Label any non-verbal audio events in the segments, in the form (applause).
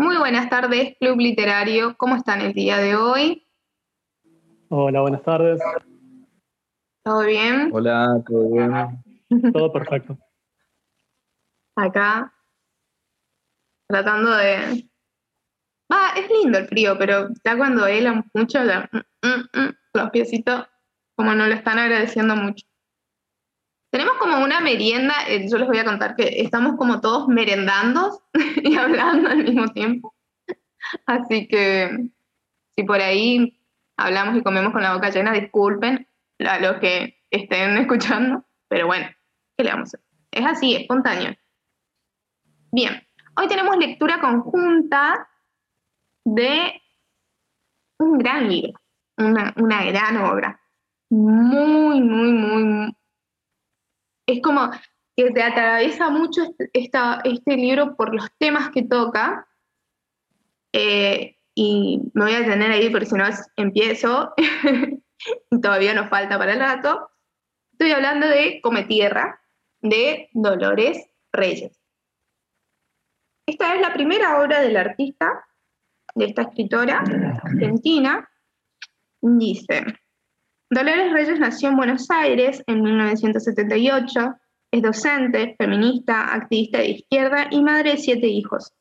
Muy buenas tardes, Club Literario. ¿Cómo están el día de hoy? Hola, buenas tardes. ¿Todo bien? Hola, ¿todo bien? Todo perfecto. Acá, tratando de... Ah, es lindo el frío, pero ya cuando helan mucho, ya, mm, mm, mm, los piecitos como no lo están agradeciendo mucho. Tenemos como una merienda, eh, yo les voy a contar que estamos como todos merendando (laughs) y hablando al mismo tiempo. Así que si por ahí hablamos y comemos con la boca llena, disculpen a los que estén escuchando, pero bueno, ¿qué le vamos a hacer? Es así, espontáneo. Bien, hoy tenemos lectura conjunta de un gran libro, una, una gran obra, muy, muy, muy, es como que te atraviesa mucho este, este libro por los temas que toca. Eh, y me voy a detener ahí porque si no empiezo (laughs) y todavía nos falta para el rato. Estoy hablando de Come Tierra, de Dolores Reyes. Esta es la primera obra del artista, de esta escritora argentina. Dice, Dolores Reyes nació en Buenos Aires en 1978, es docente, feminista, activista de izquierda y madre de siete hijos.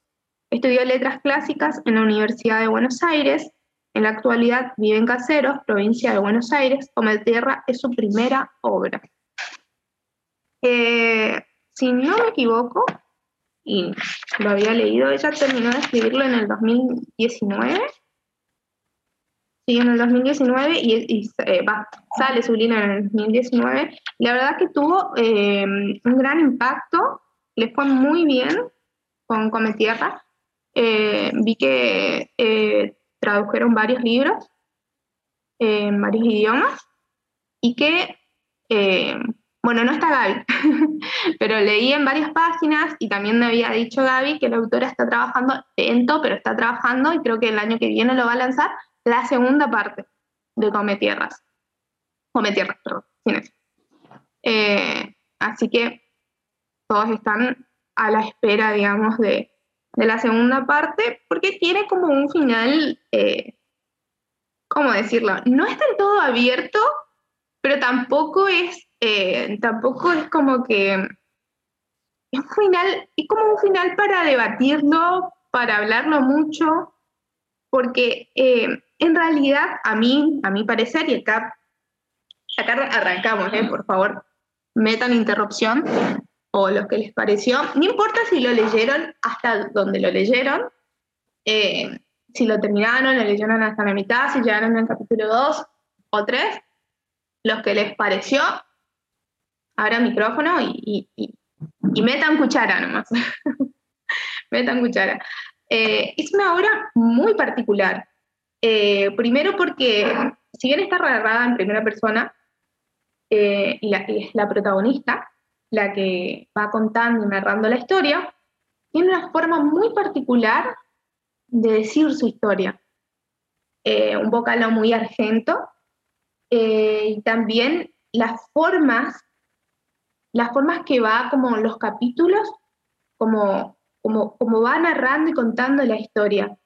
Estudió letras clásicas en la Universidad de Buenos Aires. En la actualidad vive en Caseros, provincia de Buenos Aires. Tierra es su primera obra. Eh, si no me equivoco, y lo había leído, ella terminó de escribirlo en el 2019 Sí, en el 2019 y, eh, sale su línea en el 2019. La verdad que tuvo eh, un gran impacto, le fue muy bien con Come Tierra. Eh, vi que tradujeron varios libros en varios idiomas y que, bueno, no está Gaby, (laughs) pero leí en varias páginas y también me había dicho Gaby que la autora está trabajando lento, pero está trabajando y creo que el año que viene lo va a lanzar la segunda parte de Come Tierras. Come Tierras, perdón, eh, así que todos están a la espera, digamos, de, la segunda parte, porque tiene como un final, eh, ¿cómo decirlo? No está del todo abierto, pero tampoco es, eh, tampoco es como que es un final, es como un final para debatirlo, para hablarlo mucho, porque en realidad, a mí, a mi parecer, y acá, arrancamos, ¿eh? por favor, metan interrupción o lo que les pareció. No importa si lo leyeron hasta donde lo leyeron, eh, si lo terminaron, lo leyeron hasta la mitad, si llegaron al capítulo 2 o 3, lo que les pareció, abran micrófono y, y, metan cuchara nomás. (laughs) metan cuchara. Eh, es una obra muy particular. Eh, primero porque, si bien está narrada en primera persona, eh, y, es la protagonista, la que va contando y narrando la historia, tiene una forma muy particular de decir su historia. Eh, un vocalo muy argento, y también las formas, las formas que va como los capítulos, como, como, como va narrando y contando la historia.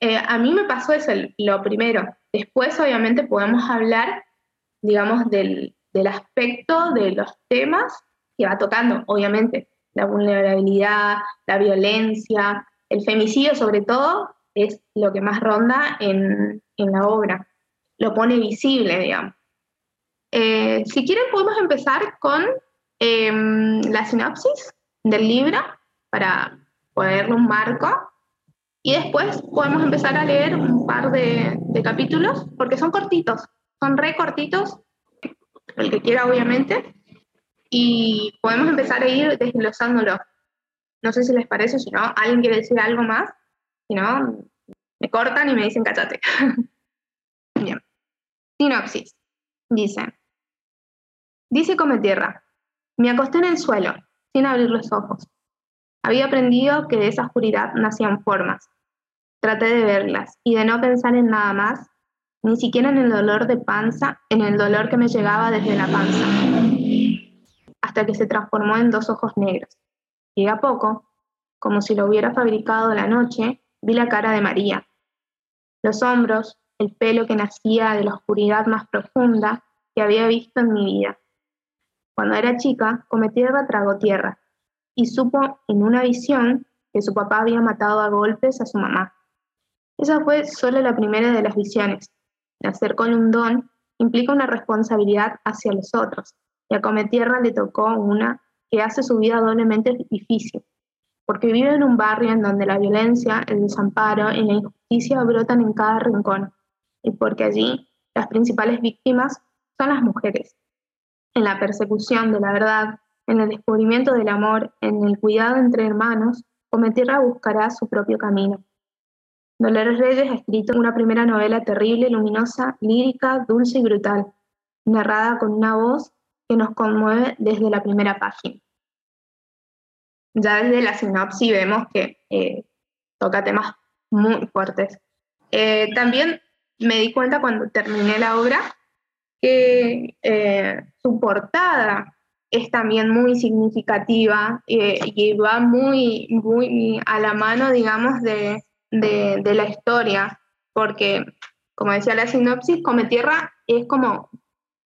Eh, a mí me pasó eso lo primero. Después, obviamente, podemos hablar, digamos, del, aspecto de los temas que va tocando, obviamente. La vulnerabilidad, la violencia, el femicidio, sobre todo, es lo que más ronda en, la obra. Lo pone visible, digamos. Eh, si quieren, podemos empezar con em, la sinopsis del libro para ponerle un marco y después podemos empezar a leer un par de, capítulos, porque son cortitos, son re cortitos, el que quiera obviamente, y podemos empezar a ir desglosándolo. No sé si les parece, si no, alguien quiere decir algo más, si no, me cortan y me dicen cachate. (laughs) Bien. Sinopsis. Dice, dice come tierra, me acosté en el suelo, sin abrir los ojos. Había aprendido que de esa oscuridad nacían formas. Traté de verlas y de no pensar en nada más, ni siquiera en el dolor de panza, en el dolor que me llegaba desde la panza, hasta que se transformó en dos ojos negros. Y a poco, como si lo hubiera fabricado la noche, vi la cara de María, los hombros, el pelo que nacía de la oscuridad más profunda que había visto en mi vida. Cuando era chica, come tierra tragó tierra y supo en una visión que su papá había matado a golpes a su mamá. Esa fue solo la primera de las visiones. Nacer con un don implica una responsabilidad hacia los otros, y a Cometierra le tocó una que hace su vida doblemente difícil, porque vive en un barrio en donde la violencia, el desamparo y la injusticia brotan en cada rincón, y porque allí las principales víctimas son las mujeres. En la persecución de la verdad, en el descubrimiento del amor, en el cuidado entre hermanos, Cometierra buscará su propio camino. Dolores Reyes ha escrito una primera novela terrible, luminosa, lírica, dulce y brutal, narrada con una voz que nos conmueve desde la primera página. Ya desde la sinopsis vemos que eh, toca temas muy fuertes. Eh, también me di cuenta cuando terminé la obra que eh, su portada es también muy significativa y va muy, muy a la mano, digamos, de, de, la historia, porque, como decía la sinopsis, Come Tierra es como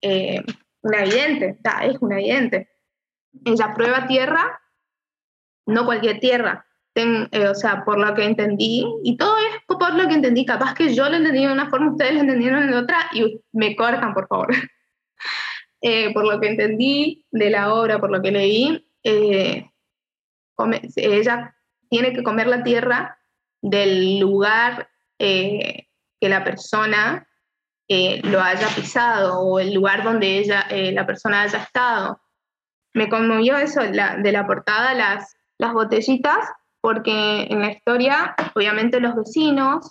una evidente, es una evidente. Ella prueba tierra, no cualquier tierra. Eh, o sea, por lo que entendí, y todo es por lo que entendí, capaz que yo lo entendí de una forma, ustedes lo entendieron de otra, y me cortan, por favor. (laughs) Eh, por lo que entendí de la obra, por lo que leí, eh, ella tiene que comer la tierra del lugar que la persona eh, lo haya pisado o el lugar donde ella, eh, la persona haya estado. Me conmovió eso de la portada, las, las botellitas, porque en la historia, obviamente los vecinos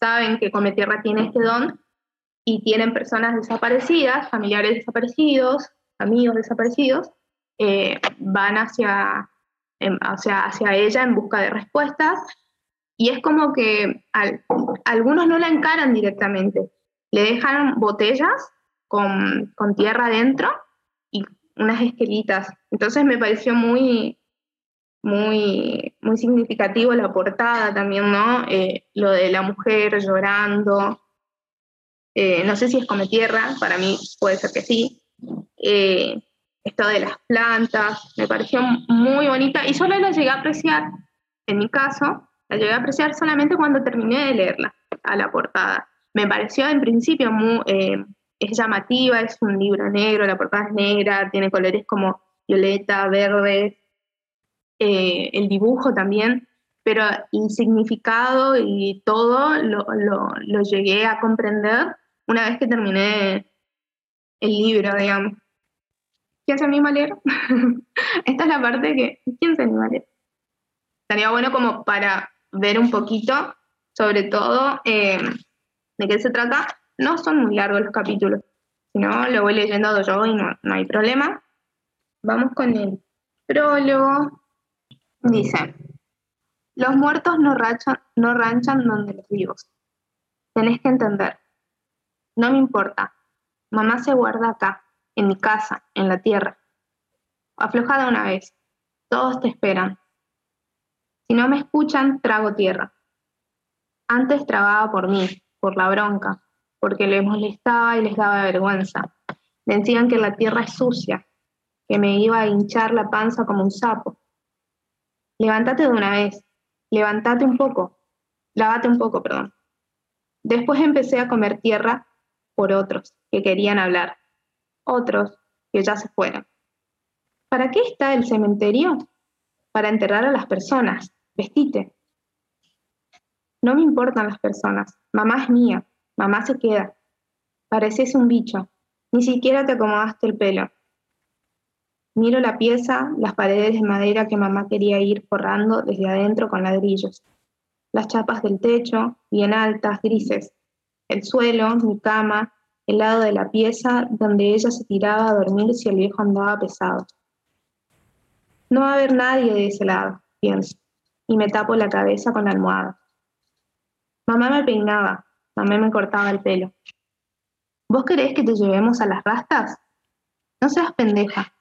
saben que Cometierra tiene este don y tienen personas desaparecidas, familiares desaparecidos, amigos desaparecidos, eh, van hacia, hacia, hacia ella en busca de respuestas y es como que algunos no la encaran directamente, le dejan botellas con, tierra adentro y unas esquelitas. Entonces me pareció muy, muy, muy significativo la portada también, ¿no? Eh, lo de la mujer llorando. Eh, no sé si es come tierra, para mí puede ser que sí. Eh, esto de las plantas, me pareció muy bonita y solo la llegué a apreciar, en mi caso, la llegué a apreciar solamente cuando terminé de leerla, a la portada. Me pareció en principio muy, eh, es llamativa, es un libro negro, la portada es negra, tiene colores como violeta, verde, eh, el dibujo también, pero el significado y todo lo, lo, llegué a comprender una vez que terminé el libro, digamos. ¿Quién se anima a leer? (laughs) Esta es la parte que, ¿quién se anima a leer? Estaría bueno como para ver un poquito, sobre todo, eh, de qué se trata. No son muy largos los capítulos, si no, lo voy leyendo yo y no, no hay problema. Vamos con el prólogo. Dice, los muertos no, ranchan, no ranchan donde los vivos. Tenés que entender. No me importa. Mamá se guarda acá, en mi casa, en la tierra. Aflojada una vez. Todos te esperan. Si no me escuchan, trago tierra. Antes trababa por mí, por la bronca, porque les molestaba y les daba vergüenza. Decían que la tierra es sucia, que me iba a hinchar la panza como un sapo. Levántate de una vez, levántate un poco, lávate un poco, perdón. Después empecé a comer tierra por otros que querían hablar, otros que ya se fueron. ¿Para qué está el cementerio? Para enterrar a las personas. Vestite. No me importan las personas. Mamá es mía. Mamá se queda. Pareces un bicho. Ni siquiera te acomodaste el pelo. Miro la pieza, las paredes de madera que mamá quería ir forrando desde adentro con ladrillos. Las chapas del techo, bien altas, grises. El suelo, mi cama, el lado de la pieza donde ella se tiraba a dormir si el viejo andaba pesado. No va a haber nadie de ese lado, pienso, y me tapo la cabeza con la almohada. Mamá me peinaba, mamá me cortaba el pelo. ¿Vos querés que te llevemos a las rastas? No seas pendeja.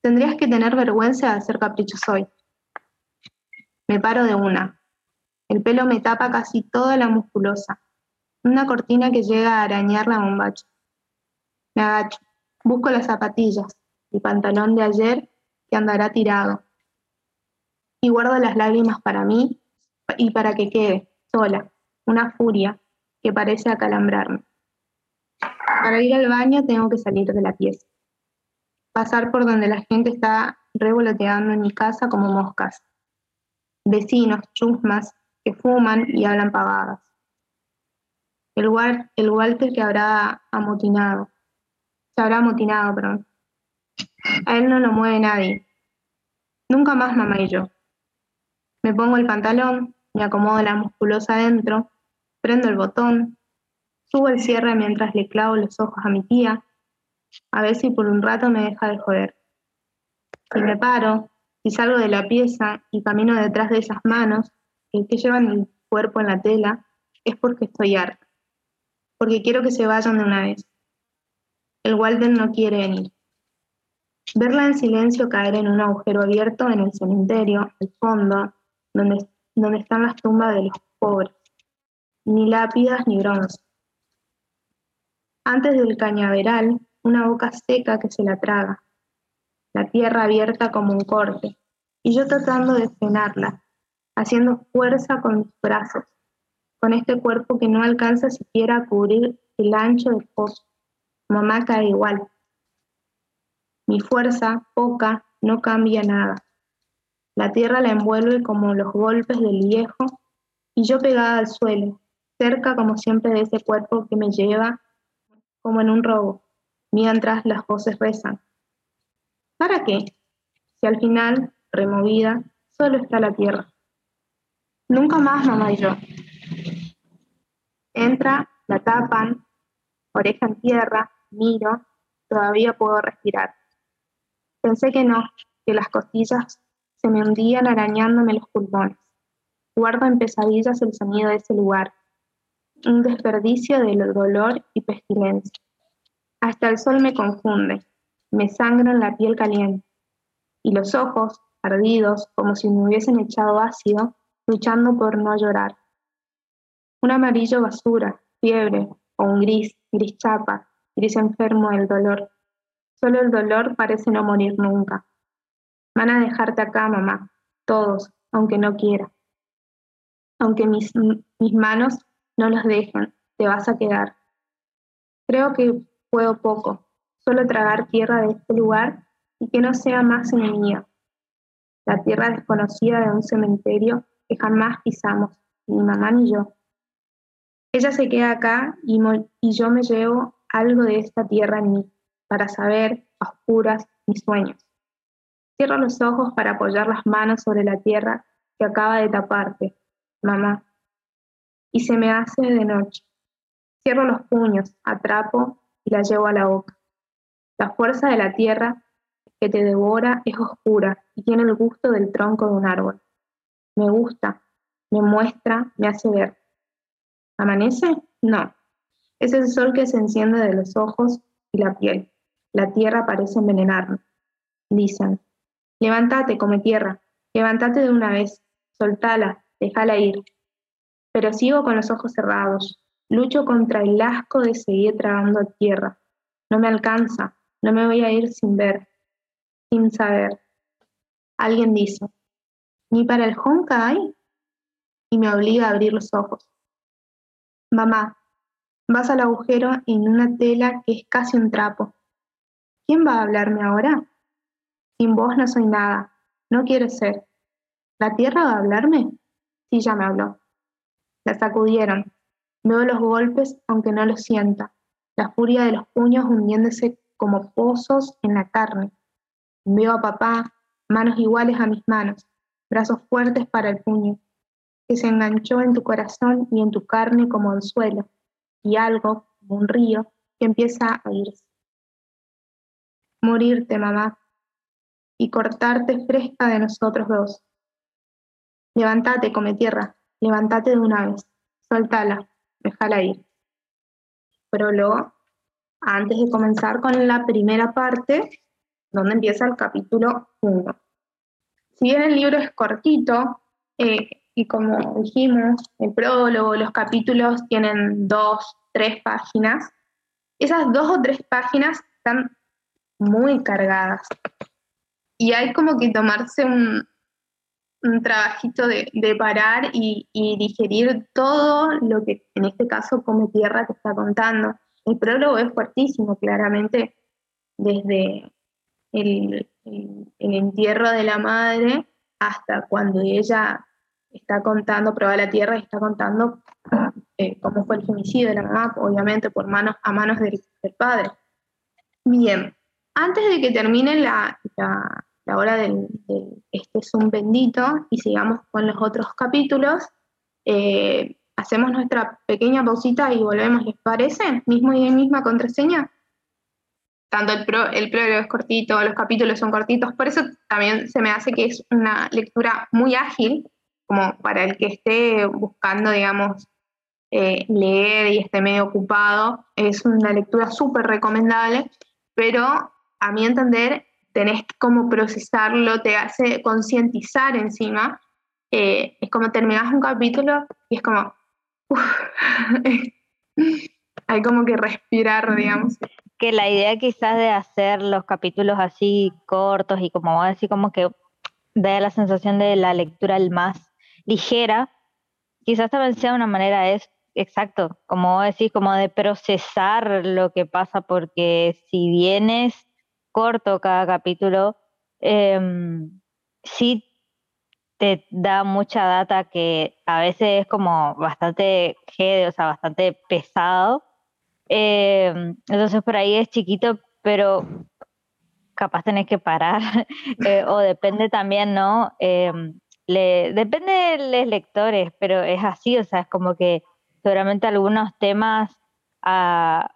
Tendrías que tener vergüenza de hacer caprichos hoy. Me paro de una. El pelo me tapa casi toda la musculosa. Una cortina que llega a arañar la bombacha. Me agacho. Busco las zapatillas, el pantalón de ayer que andará tirado. Y guardo las lágrimas para mí y para que quede, sola, una furia que parece acalambrarme. Para ir al baño tengo que salir de la pieza. Pasar por donde la gente está revoloteando en mi casa como moscas. Vecinos, chusmas, que fuman y hablan pavadas. El, el Walter que habrá amotinado. Se habrá amotinado, perdón. A él no lo mueve nadie. Nunca más mamá y yo. Me pongo el pantalón, me acomodo la musculosa adentro, prendo el botón, subo el cierre mientras le clavo los ojos a mi tía, a ver si por un rato me deja de joder. Si me paro, si salgo de la pieza y camino detrás de esas manos que llevan el cuerpo en la tela, es porque estoy harta, porque quiero que se vayan de una vez. El Walden no quiere venir. Verla en silencio caer en un agujero abierto en el cementerio, al fondo, donde, donde están las tumbas de los pobres. Ni lápidas ni bronce. Antes del cañaveral, una boca seca que se la traga. La tierra abierta como un corte. Y yo tratando de frenarla, haciendo fuerza con mis brazos, con este cuerpo que no alcanza siquiera a cubrir el ancho del pozo. Mamá cae igual. Mi fuerza, poca, no cambia nada. La tierra la envuelve como los golpes del viejo y yo pegada al suelo, cerca como siempre de ese cuerpo que me lleva como en un robo, mientras las voces rezan. ¿Para qué? Si al final, removida, solo está la tierra. Nunca más mamá y yo. Entra, la tapan, oreja en tierra, miro, todavía puedo respirar. Pensé que no, que las costillas se me hundían arañándome los pulmones. Guardo en pesadillas el sonido de ese lugar, un desperdicio de dolor y pestilencia. Hasta el sol me confunde, me sangra en la piel caliente, y los ojos, ardidos, como si me hubiesen echado ácido, luchando por no llorar. Un amarillo basura, fiebre, o un gris, gris chapa, gris enfermo del dolor. Solo el dolor parece no morir nunca. Van a dejarte acá, mamá, todos, aunque no quiera. Aunque mis, mis manos no los dejen, te vas a quedar. Creo que puedo poco, solo tragar tierra de este lugar y que no sea más enemiga. La tierra desconocida de un cementerio que jamás pisamos, ni mamá ni yo. Ella se queda acá y, yo me llevo algo de esta tierra en mí, para saber, a oscuras, mis sueños. Cierro los ojos para apoyar las manos sobre la tierra que acaba de taparte, mamá. Y se me hace de noche. Cierro los puños, atrapo y la llevo a la boca. La fuerza de la tierra que te devora es oscura y tiene el gusto del tronco de un árbol. Me gusta, me muestra, me hace ver. ¿Amanece? No. Es el sol que se enciende de los ojos y la piel. La tierra parece envenenarme. Dicen, levántate, come tierra, levántate de una vez, soltala, déjala ir. Pero sigo con los ojos cerrados, lucho contra el asco de seguir tragando tierra. No me alcanza, no me voy a ir sin ver, sin saber. Alguien dice, ¿ni para el Honka hay? Y me obliga a abrir los ojos. Mamá, vas al agujero en una tela que es casi un trapo. ¿Quién va a hablarme ahora? Sin vos no soy nada, no quiero ser. ¿La tierra va a hablarme? Sí, ya me habló. La sacudieron. Veo los golpes aunque no los sienta, la furia de los puños hundiéndose como pozos en la carne. Veo a papá, manos iguales a mis manos, brazos fuertes para el puño, que se enganchó en tu corazón y en tu carne como anzuelo, y algo, como un río, que empieza a irse. Morirte, mamá, y cortarte fresca de nosotros dos. Levántate, come tierra, levántate de una vez, soltala, déjala ir. Pero luego, antes de comenzar con la primera parte, donde empieza el capítulo 1. Si bien el libro es cortito, eh, y como dijimos, el prólogo, los capítulos tienen dos, tres páginas. Esas dos o tres páginas están muy cargadas. Y hay como que tomarse un, trabajito de, parar y, digerir todo lo que en este caso Come Tierra te está contando. El prólogo es fuertísimo, claramente, desde el, entierro de la madre hasta cuando ella está contando, prueba la tierra está contando eh, cómo fue el femicidio de la mamá, obviamente por manos a manos del, padre. Bien, antes de que termine la, la, hora del, Este es un bendito y sigamos con los otros capítulos, eh, hacemos nuestra pequeña pausita y volvemos, ¿les parece? Mismo y misma contraseña tanto el, pro, el prólogo es cortito, los capítulos son cortitos, por eso también se me hace que es una lectura muy ágil, como para el que esté buscando, digamos, eh, leer y esté medio ocupado, es una lectura súper recomendable, pero a mi entender tenés que como procesarlo, te hace concientizar encima, eh, es como terminás un capítulo y es como, (laughs) hay como que respirar, digamos. Que la idea quizás de hacer los capítulos así cortos y como así como que da la sensación de la lectura el más ligera, quizás también sea una manera es exacto, como decís, como de procesar lo que pasa, porque si bien es corto cada capítulo, em, sí te da mucha data que a veces es como bastante o sea, bastante pesado eh, entonces por ahí es chiquito, pero capaz tenés que parar. (laughs) Eh, o depende también, ¿no? Eh, le, depende de los lectores, pero es así, o sea, es como que seguramente algunos temas, a,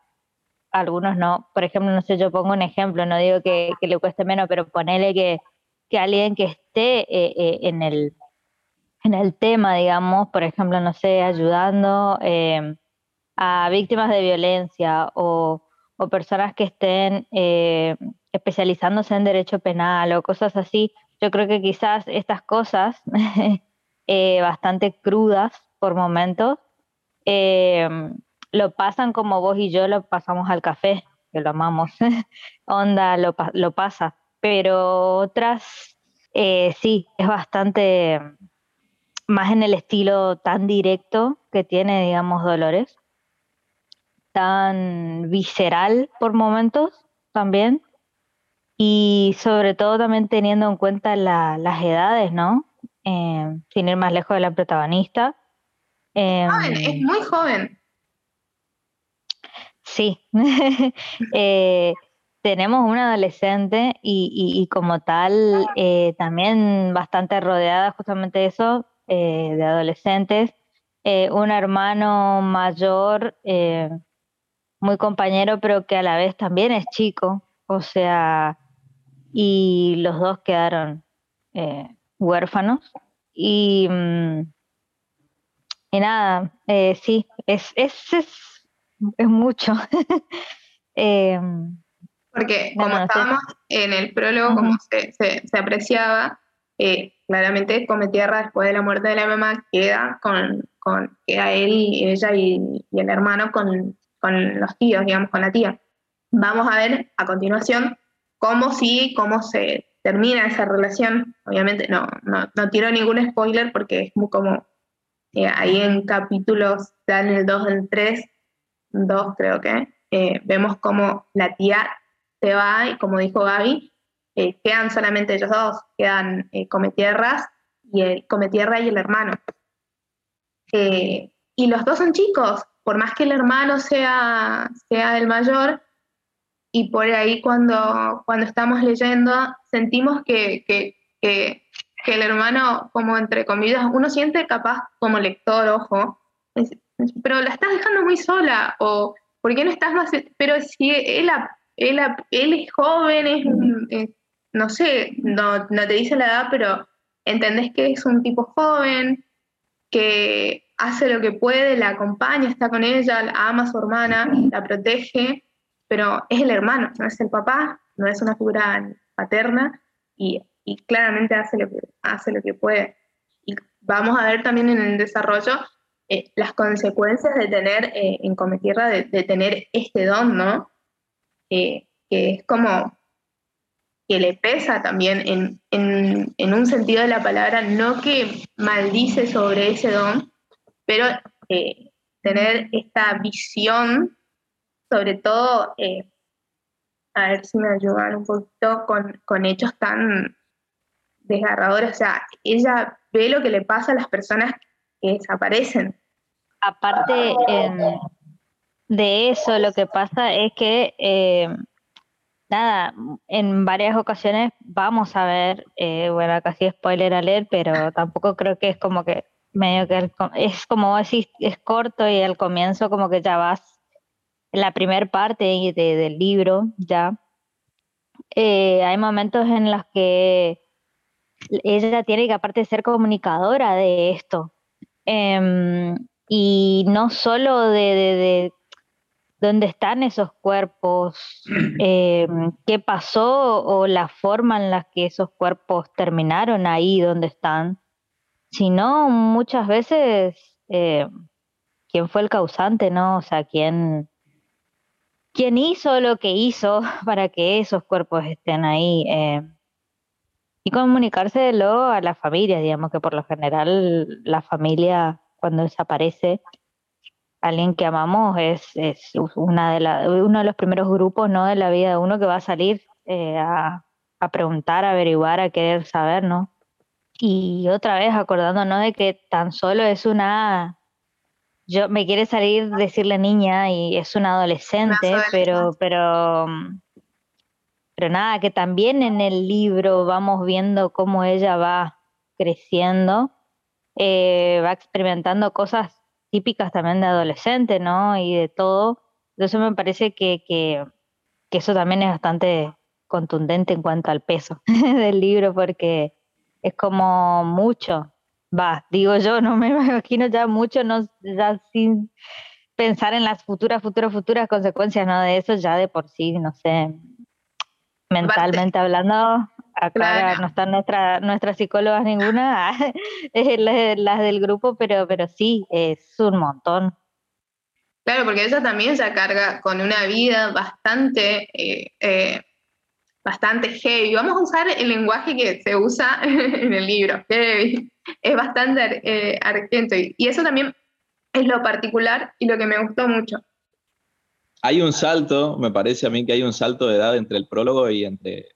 algunos no. Por ejemplo, no sé, yo pongo un ejemplo, no digo que, le cueste menos, pero ponele que, que alguien que esté en, el, en el tema, digamos, por ejemplo, no sé, ayudando a víctimas de violencia o, personas que estén eh, especializándose en derecho penal o cosas así, yo creo que quizás estas cosas, (laughs) eh, bastante crudas por momentos, eh, lo pasan como vos y yo lo pasamos al café, que lo amamos, (laughs) onda lo, lo, pasa, pero otras sí, es bastante más en el estilo tan directo que tiene, digamos, Dolores. Tan visceral por momentos también y sobre todo también teniendo en cuenta las edades, ¿no? Eh, sin ir más lejos de la protagonista. Em, es muy joven. Sí, (laughs) eh, tenemos una adolescente y, como tal eh, también bastante rodeada justamente de eso, de adolescentes, un hermano mayor muy compañero, pero que a la vez también es chico. O sea, y los dos quedaron eh, huérfanos. Y, mm, y nada, eh, sí, es, es, es, mucho. (laughs) Em, Porque como estábamos en el prólogo, como se, se, apreciaba, eh, claramente Come Tierra después de la muerte de la mamá queda con, con queda él y ella y, y el hermano con con los tíos, digamos, con la tía. Vamos a ver a continuación cómo sigue, cómo se termina esa relación. Obviamente no, no, no tiro ningún spoiler porque es muy como eh, ahí en capítulos, en el 2, el 3, 2 creo que, eh, vemos cómo la tía se va y como dijo Gaby, eh, quedan solamente ellos dos, quedan Cometierras y el Cometierra y el hermano. y los dos son chicos, por más que el hermano sea, sea el mayor, y por ahí cuando, cuando estamos leyendo sentimos que, el hermano, como entre comillas, uno siente capaz como lector, ojo, pero la estás dejando muy sola, o ¿por qué no estás más? Pero si él, él, él es joven, es, no sé, no, no te dice la edad, pero entendés que es un tipo joven, que hace lo que puede, la acompaña, está con ella, ama a su hermana, la protege, pero es el hermano, no es el papá, no es una figura paterna y, claramente hace lo, que, hace lo que puede. Y vamos a ver también en el desarrollo eh, las consecuencias de tener eh, en Cometierra, de, tener este don, ¿no? que es como que le pesa también en, en, un sentido de la palabra, no que maldice sobre ese don, pero eh, tener esta visión, sobre todo, a ver si me ayudan un poquito con, con hechos tan desgarradores, o sea, ella ve lo que le pasa a las personas que desaparecen. Aparte de eso, lo que pasa es que, eh, nada, en varias ocasiones vamos a ver, eh, bueno, casi spoiler a leer, pero (laughs) tampoco creo que es como que medio que es como así, es corto y al comienzo como que ya vas la primera parte del libro ya. Eh, hay momentos en los que ella tiene que aparte ser comunicadora de esto. Em, y no solo de, dónde están esos cuerpos, (clears throat) em, qué pasó o la forma en la que esos cuerpos terminaron ahí donde están, sino muchas veces eh, quién fue el causante, ¿no? O sea, quién, quién hizo lo que hizo (laughs) para que esos cuerpos estén ahí. Eh, y comunicárselo a la familia, digamos que por lo general la familia cuando desaparece alguien que amamos es, es una de uno de los primeros grupos ¿no? de la vida de uno que va a salir eh, a, preguntar, a averiguar, a querer saber, ¿no? Y otra vez acordándonos de que tan solo es una, yo me quiere salir decirle niña y es una adolescente, pero, pero pero nada, que también en el libro vamos viendo cómo ella va creciendo, eh, va experimentando cosas típicas también de adolescente, ¿no? Y de todo. Entonces me parece que, que, eso también es bastante contundente en cuanto al peso (laughs) del libro, porque es como mucho, va, digo yo, no me (laughs) imagino ya mucho, no, ya sin pensar en las futuras, futuras, futuras consecuencias, ¿no? De eso ya de por sí, no sé, mentalmente hablando, acá no están nuestra, nuestras psicólogas ninguna, (laughs) las del grupo, pero, pero sí, es un montón. Claro, porque ella también se carga con una vida bastante, eh, eh, bastante heavy. Vamos a usar el lenguaje que se usa (laughs) en el libro, heavy. Es bastante eh. Y eso también es lo particular y lo que me gustó mucho hay un salto, me parece a mí que hay un salto de edad entre el prólogo y entre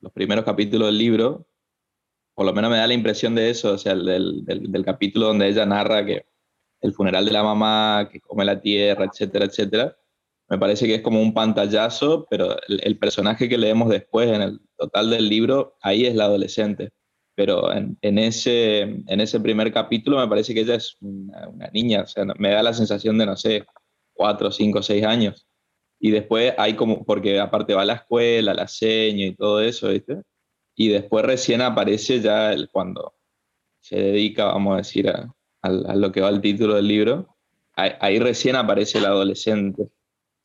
los primeros capítulos del libro. Por lo menos me da la impresión de eso, o sea, del, del, capítulo donde ella narra que el funeral de la mamá, que come la tierra, etcétera, etcétera. Me parece que es como un pantallazo, pero el, personaje que leemos después en el total del libro, ahí es la adolescente. Pero en, ese, en ese primer capítulo me parece que ella es una, niña, o sea, me da la sensación de, no sé, cuatro, cinco, seis años. Y después hay como, porque aparte va a la escuela, la seña y todo eso, ¿viste? Y después recién aparece ya cuando se dedica, vamos a decir, a, lo que va el título del libro, ahí, recién aparece el adolescente.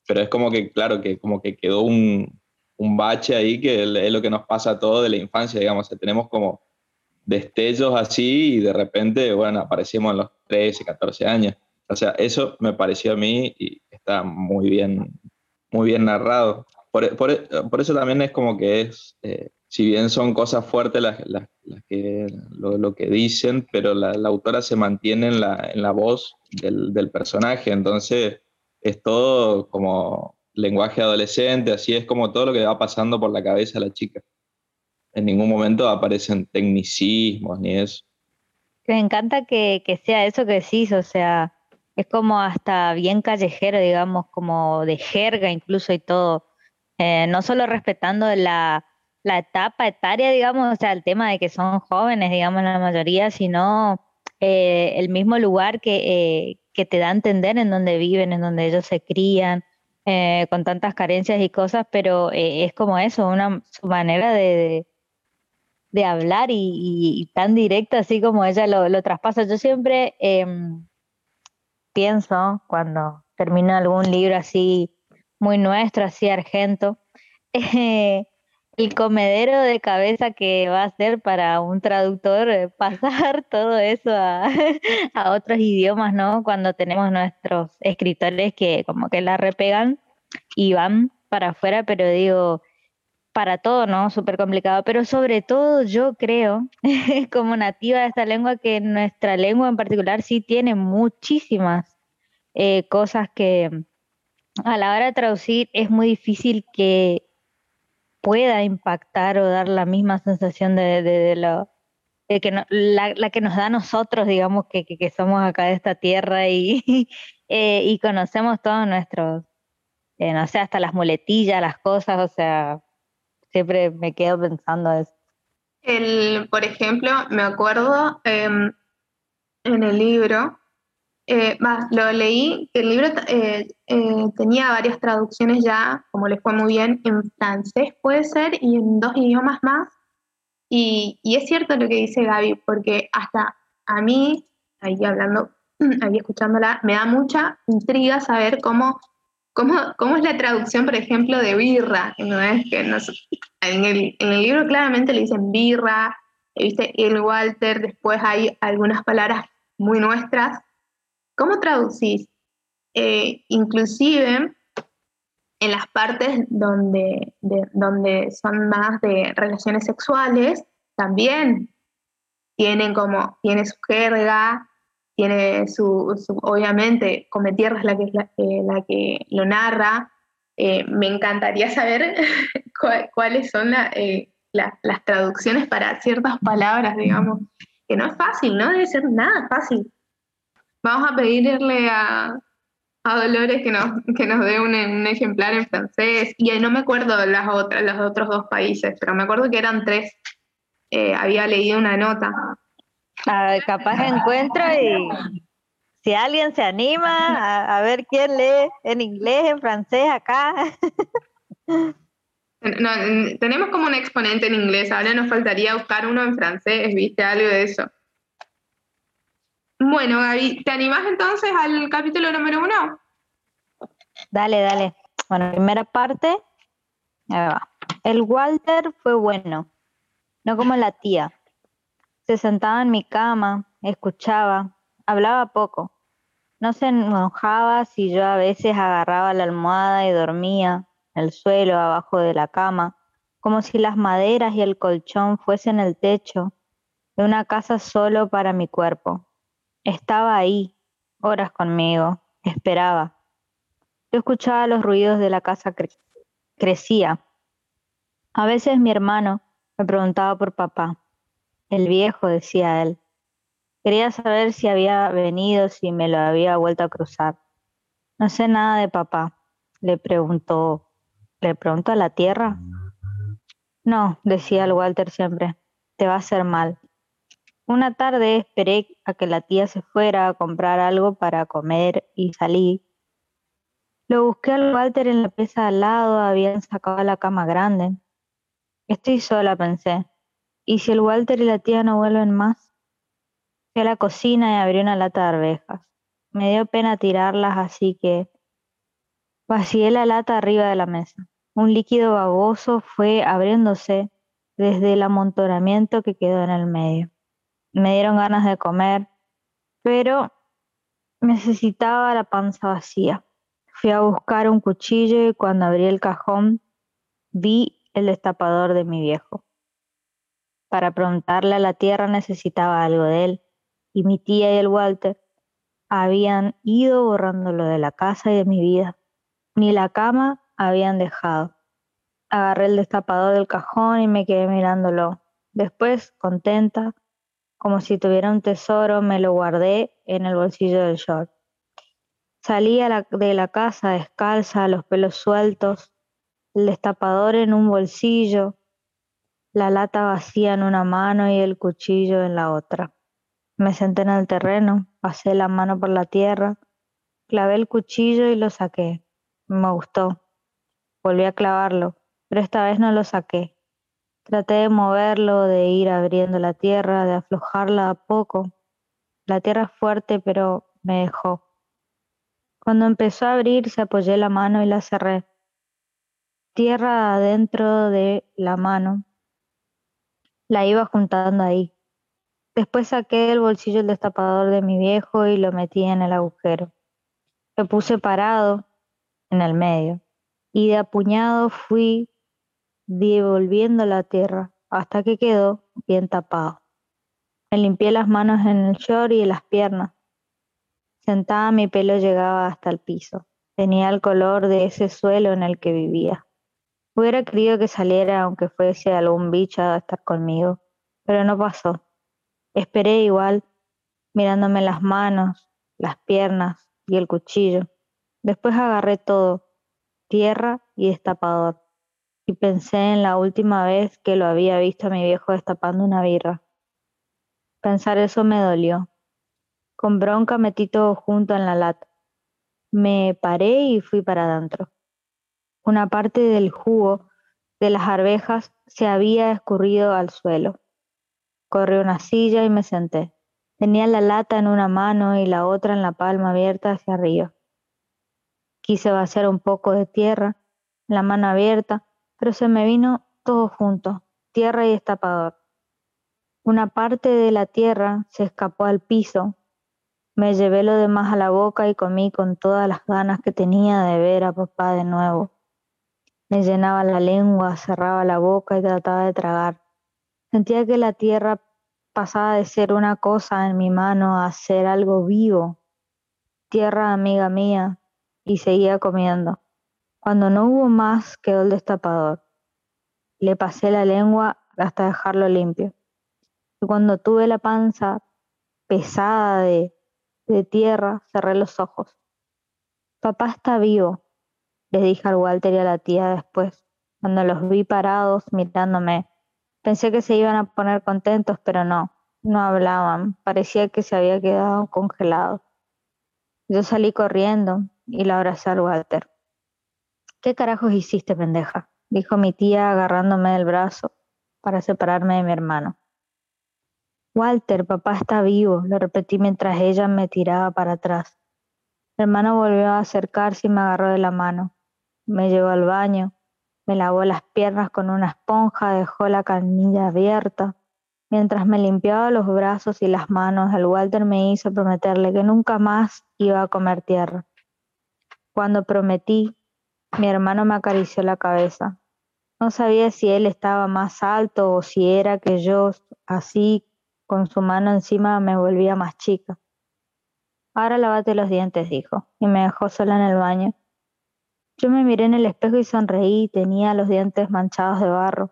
Pero es como que, claro, que como que quedó un, un bache ahí que es lo que nos pasa a todos de la infancia, digamos, tenemos como destellos así y de repente, bueno, aparecemos en los 13, 14 años. O sea, eso me pareció a mí y está muy bien, muy bien narrado. Por, por, eso también es como que es, eh, si bien son cosas fuertes las, las, que, lo, que dicen, pero la, la, autora se mantiene en la, en la voz del, del, personaje, entonces es todo como lenguaje adolescente, así es como todo lo que va pasando por la cabeza de la chica. En ningún momento aparecen tecnicismos ni eso. Me encanta que, que sea eso que decís, o sea, es como hasta bien callejero, digamos, como de jerga incluso y todo. Eh, no solo respetando la, etapa etaria, digamos, o sea, el tema de que son jóvenes, digamos, la mayoría, sino eh, el mismo lugar que, eh, que, te da a entender en donde viven, en donde ellos se crían, con tantas carencias y cosas, pero es como eso, una su manera de, de, hablar y, tan directa así como ella lo, lo traspasa. Yo siempre em, pienso cuando termino algún libro así muy nuestro, así argento, (laughs) eh, el comedero de cabeza que va a ser para un traductor eh, (laughs) pasar todo eso (laughs) a, otros idiomas, ¿no? Cuando tenemos nuestros escritores que como que la repegan y van para afuera, pero digo, para todo, ¿no? Súper complicado, pero sobre todo yo creo, (laughs) como nativa de esta lengua, que nuestra lengua en particular sí tiene muchísimas eh, cosas que a la hora de traducir es muy difícil que pueda impactar o dar la misma sensación de, lo que la, que nos da a nosotros, digamos, que, somos acá de esta tierra y, (laughs) eh, y conocemos todos nuestros, eh, no sé, hasta las muletillas, las cosas, o sea, siempre me quedo pensando eso. El, por ejemplo, me acuerdo em, en el libro, eh, lo leí, el libro eh, eh, tenía varias traducciones ya, como les fue muy bien, en francés puede ser y en dos idiomas más. Y, y es cierto lo que dice Gaby, porque hasta a mí, ahí hablando, (clears throat) ahí escuchándola, me da mucha intriga saber cómo ¿Cómo, ¿Cómo, es la traducción, por ejemplo, de birra? ¿No es que en, el, en, el, libro claramente le dicen birra, ¿viste? El Walter, después hay algunas palabras muy nuestras. ¿Cómo traducís? Eh, inclusive en las partes donde, donde son más de relaciones sexuales, también tienen como, tiene su jerga, tiene su, obviamente, Come Tierra es la que, la, eh, que lo narra. Eh, me encantaría saber (laughs) cuáles son eh, las traducciones para ciertas palabras, digamos, que no es fácil, no debe ser nada fácil. Vamos a pedirle a, a Dolores que nos, que nos dé un, un, ejemplar en francés, y no me acuerdo las otras, los otros dos países, pero me acuerdo que eran tres. había leído una nota. A capaz encuentro y si alguien se anima a, ver quién lee en inglés, en francés, acá. (laughs) tenemos como un exponente en inglés, ahora nos faltaría buscar uno en francés, viste, algo de eso. Bueno, Gaby, ¿te animás entonces al capítulo número uno? Dale, dale. Bueno, primera parte. El Walter fue bueno, no como la tía. Se sentaba en mi cama, escuchaba, hablaba poco. No se enojaba si yo a veces agarraba la almohada y dormía en el suelo abajo de la cama, como si las maderas y el colchón fuesen el techo de una casa solo para mi cuerpo. Estaba ahí, horas conmigo, esperaba. Yo escuchaba los ruidos de la casa, crecía. A veces mi hermano me preguntaba por papá. El viejo, decía él. Quería saber si había venido, si me lo había vuelto a cruzar. No sé nada de papá, le preguntó. ¿Le preguntó a la tierra? No, decía el Walter siempre, te va a hacer mal. Una tarde esperé a que la tía se fuera a comprar algo para comer y salí. Lo busqué al Walter en la pieza al lado, habían sacado la cama grande. Estoy sola, pensé. ¿Y si el Walter y la tía no vuelven más? Fui a la cocina y abrí una lata de arvejas. Me dio pena tirarlas, así que vacié la lata arriba de la mesa. Un líquido baboso fue abriéndose desde el amontonamiento que quedó en el medio. Me dieron ganas de comer, pero necesitaba la panza vacía. Fui a buscar un cuchillo y cuando abrí el cajón vi el destapador de mi viejo. Para preguntarle a la tierra necesitaba algo de él, y mi tía y el Walter habían ido borrándolo de la casa y de mi vida. Ni la cama habían dejado. Agarré el destapador del cajón y me quedé mirándolo. Después, contenta, como si tuviera un tesoro, me lo guardé en el bolsillo del short. Salí de la casa descalza, los pelos sueltos, el destapador en un bolsillo, la lata vacía en una mano y el cuchillo en la otra. Me senté en el terreno, pasé la mano por la tierra, clavé el cuchillo y lo saqué. Me gustó. Volví a clavarlo, pero esta vez no lo saqué. Traté de moverlo, de ir abriendo la tierra, de aflojarla a poco. La tierra es fuerte, pero me dejó. Cuando empezó a abrirse, apoyé la mano y la cerré. tierra dentro de la mano. La iba juntando ahí. Después saqué del bolsillo el destapador de mi viejo y lo metí en el agujero. Me puse parado en el medio y de apuñado fui devolviendo la tierra hasta que quedó bien tapado. Me limpié las manos en el short y las piernas. Sentada mi pelo llegaba hasta el piso. Tenía el color de ese suelo en el que vivía. Hubiera querido que saliera aunque fuese algún bicho a estar conmigo, pero no pasó. Esperé igual, mirándome las manos, las piernas y el cuchillo. Después agarré todo, tierra y destapador, y pensé en la última vez que lo había visto a mi viejo destapando una birra. Pensar eso me dolió. Con bronca metí todo junto en la lata. Me paré y fui para adentro. Una parte del jugo de las arvejas se había escurrido al suelo. Corrí una silla y me senté. Tenía la lata en una mano y la otra en la palma abierta hacia arriba. Quise vaciar un poco de tierra, la mano abierta, pero se me vino todo junto, tierra y destapador. Una parte de la tierra se escapó al piso. Me llevé lo demás a la boca y comí con todas las ganas que tenía de ver a papá de nuevo. Me llenaba la lengua, cerraba la boca y trataba de tragar. Sentía que la tierra pasaba de ser una cosa en mi mano a ser algo vivo. Tierra amiga mía, y seguía comiendo. Cuando no hubo más, quedó el destapador. Le pasé la lengua hasta dejarlo limpio cuando tuve la panza pesada de, tierra, cerré los ojos. Papá está vivo, le dije al Walter y a la tía después, cuando los vi parados mirándome. Pensé que se iban a poner contentos, pero no, no hablaban, parecía que se había quedado congelado. Yo salí corriendo y la abracé al Walter. ¿Qué carajos hiciste, pendeja? dijo mi tía agarrándome del brazo para separarme de mi hermano. Walter, papá está vivo, lo repetí mientras ella me tiraba para atrás. Mi hermano volvió a acercarse y me agarró de la mano. Me llevó al baño, me lavó las piernas con una esponja, dejó la canilla abierta. Mientras me limpiaba los brazos y las manos, el Walter me hizo prometerle que nunca más iba a comer tierra. Cuando prometí, mi hermano me acarició la cabeza. No sabía si él estaba más alto o si era que yo, así con su mano encima me volvía más chica. Ahora lavate los dientes, dijo, y me dejó sola en el baño. Yo me miré en el espejo y sonreí, tenía los dientes manchados de barro.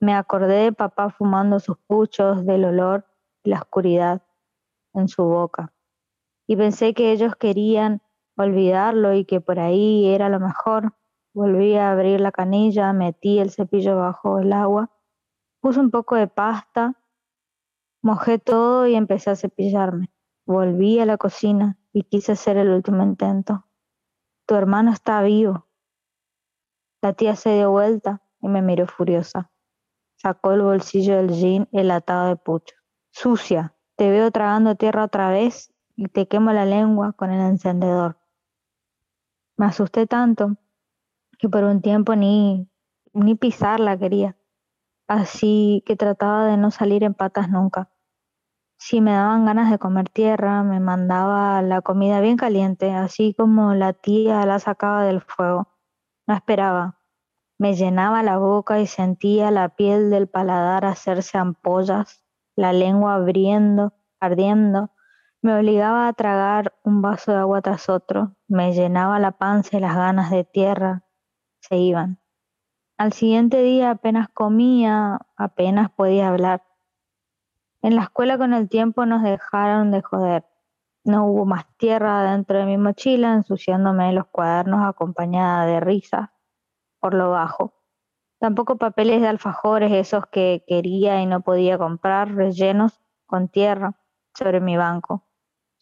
Me acordé de papá fumando sus puchos, del olor y la oscuridad en su boca. Y pensé que ellos querían olvidarlo y que por ahí era lo mejor. Volví a abrir la canilla, metí el cepillo bajo el agua, puse un poco de pasta Mojé todo y empecé a cepillarme. Volví a la cocina y quise hacer el último intento. Tu hermano está vivo. La tía se dio vuelta y me miró furiosa. Sacó el bolsillo del jean el atado de pucho. Sucia, te veo tragando tierra otra vez y te quemo la lengua con el encendedor. Me asusté tanto que por un tiempo ni, ni pisarla quería, así que trataba de no salir en patas nunca. Si me daban ganas de comer tierra, me mandaba la comida bien caliente, así como la tía la sacaba del fuego. No esperaba. Me llenaba la boca y sentía la piel del paladar hacerse ampollas, la lengua abriendo, ardiendo. Me obligaba a tragar un vaso de agua tras otro. Me llenaba la panza y las ganas de tierra se iban. Al siguiente día apenas comía, apenas podía hablar. En la escuela con el tiempo nos dejaron de joder. No hubo más tierra dentro de mi mochila, ensuciándome los cuadernos acompañada de risa por lo bajo. Tampoco papeles de alfajores, esos que quería y no podía comprar, rellenos con tierra sobre mi banco.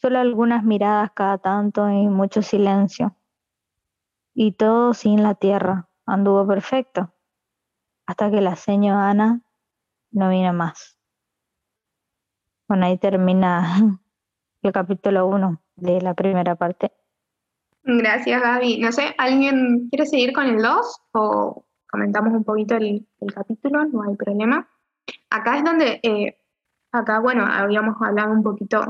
Solo algunas miradas cada tanto y mucho silencio. Y todo sin la tierra. Anduvo perfecto. Hasta que la seño Ana no vino más. Bueno, ahí termina (laughs) el capítulo 1 de la primera parte. Gracias, Gaby. No sé, ¿alguien quiere seguir con el 2 o comentamos un poquito el, capítulo? No hay problema. Acá es donde, eh, acá, bueno, habíamos hablado un poquito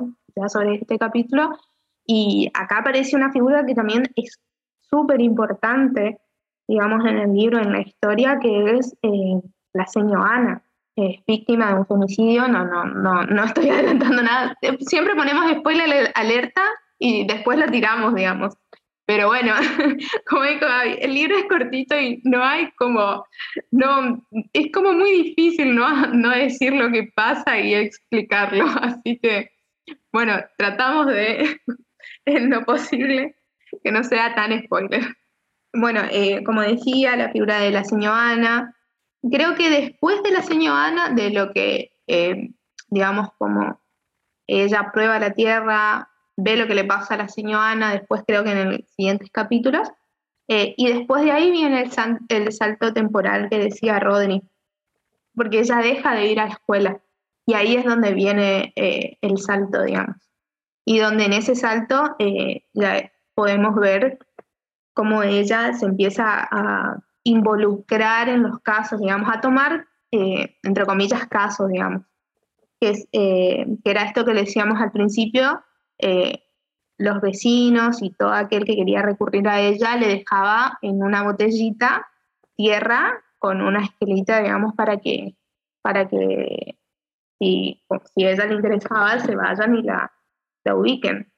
sobre este capítulo y acá aparece una figura que también es súper importante, digamos, en el libro, en la historia, que es eh, la señora Ana. Es víctima de un femicidio, no, no, no, no estoy (laughs) adelantando nada. Siempre ponemos spoiler alerta y después la tiramos, digamos. Pero bueno, (laughs) como digo, el libro es cortito y no hay como, no, es como muy difícil ¿no? no decir lo que pasa y explicarlo. (laughs) Así que, bueno, tratamos de, (laughs) en lo posible, que no sea tan spoiler. Bueno, eh, como decía, la figura de la señora Ana, creo que después de la señora Ana, de lo que, eh, digamos, como ella prueba la tierra, ve lo que le pasa a la señora Ana, después creo que en los siguientes capítulos, eh, y después de ahí viene el, el, salto temporal que decía Rodney, porque ella deja de ir a la escuela, y ahí es donde viene eh, el salto, digamos, y donde en ese salto eh, ya podemos ver cómo ella se empieza a involucrar en los casos, digamos, a tomar, entre comillas, casos, digamos, que, es, que era esto que decíamos al principio, eh, los vecinos y todo aquel que quería recurrir a ella le dejaba en una botellita tierra con una esquelita, digamos, para que, para que si, si a ella le interesaba se vayan y la, la ubiquen.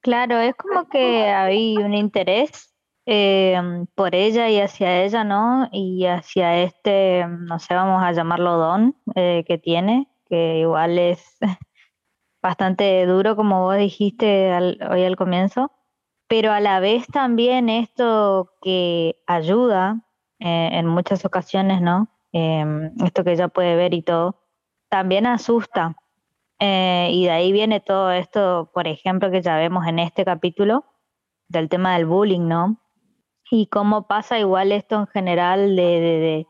Claro, es como que hay un interés eh, por ella y hacia ella, ¿no? Y hacia este, no sé, vamos a llamarlo don eh, que tiene, que igual es (laughs) bastante duro, como vos dijiste hoy al comienzo, pero a la vez también esto que ayuda eh, en muchas ocasiones, ¿no? Esto que ella puede ver y todo, también asusta. Eh, y de ahí viene todo esto, por ejemplo, que ya vemos en este capítulo del tema del bullying, ¿no? Y cómo pasa igual esto en general de,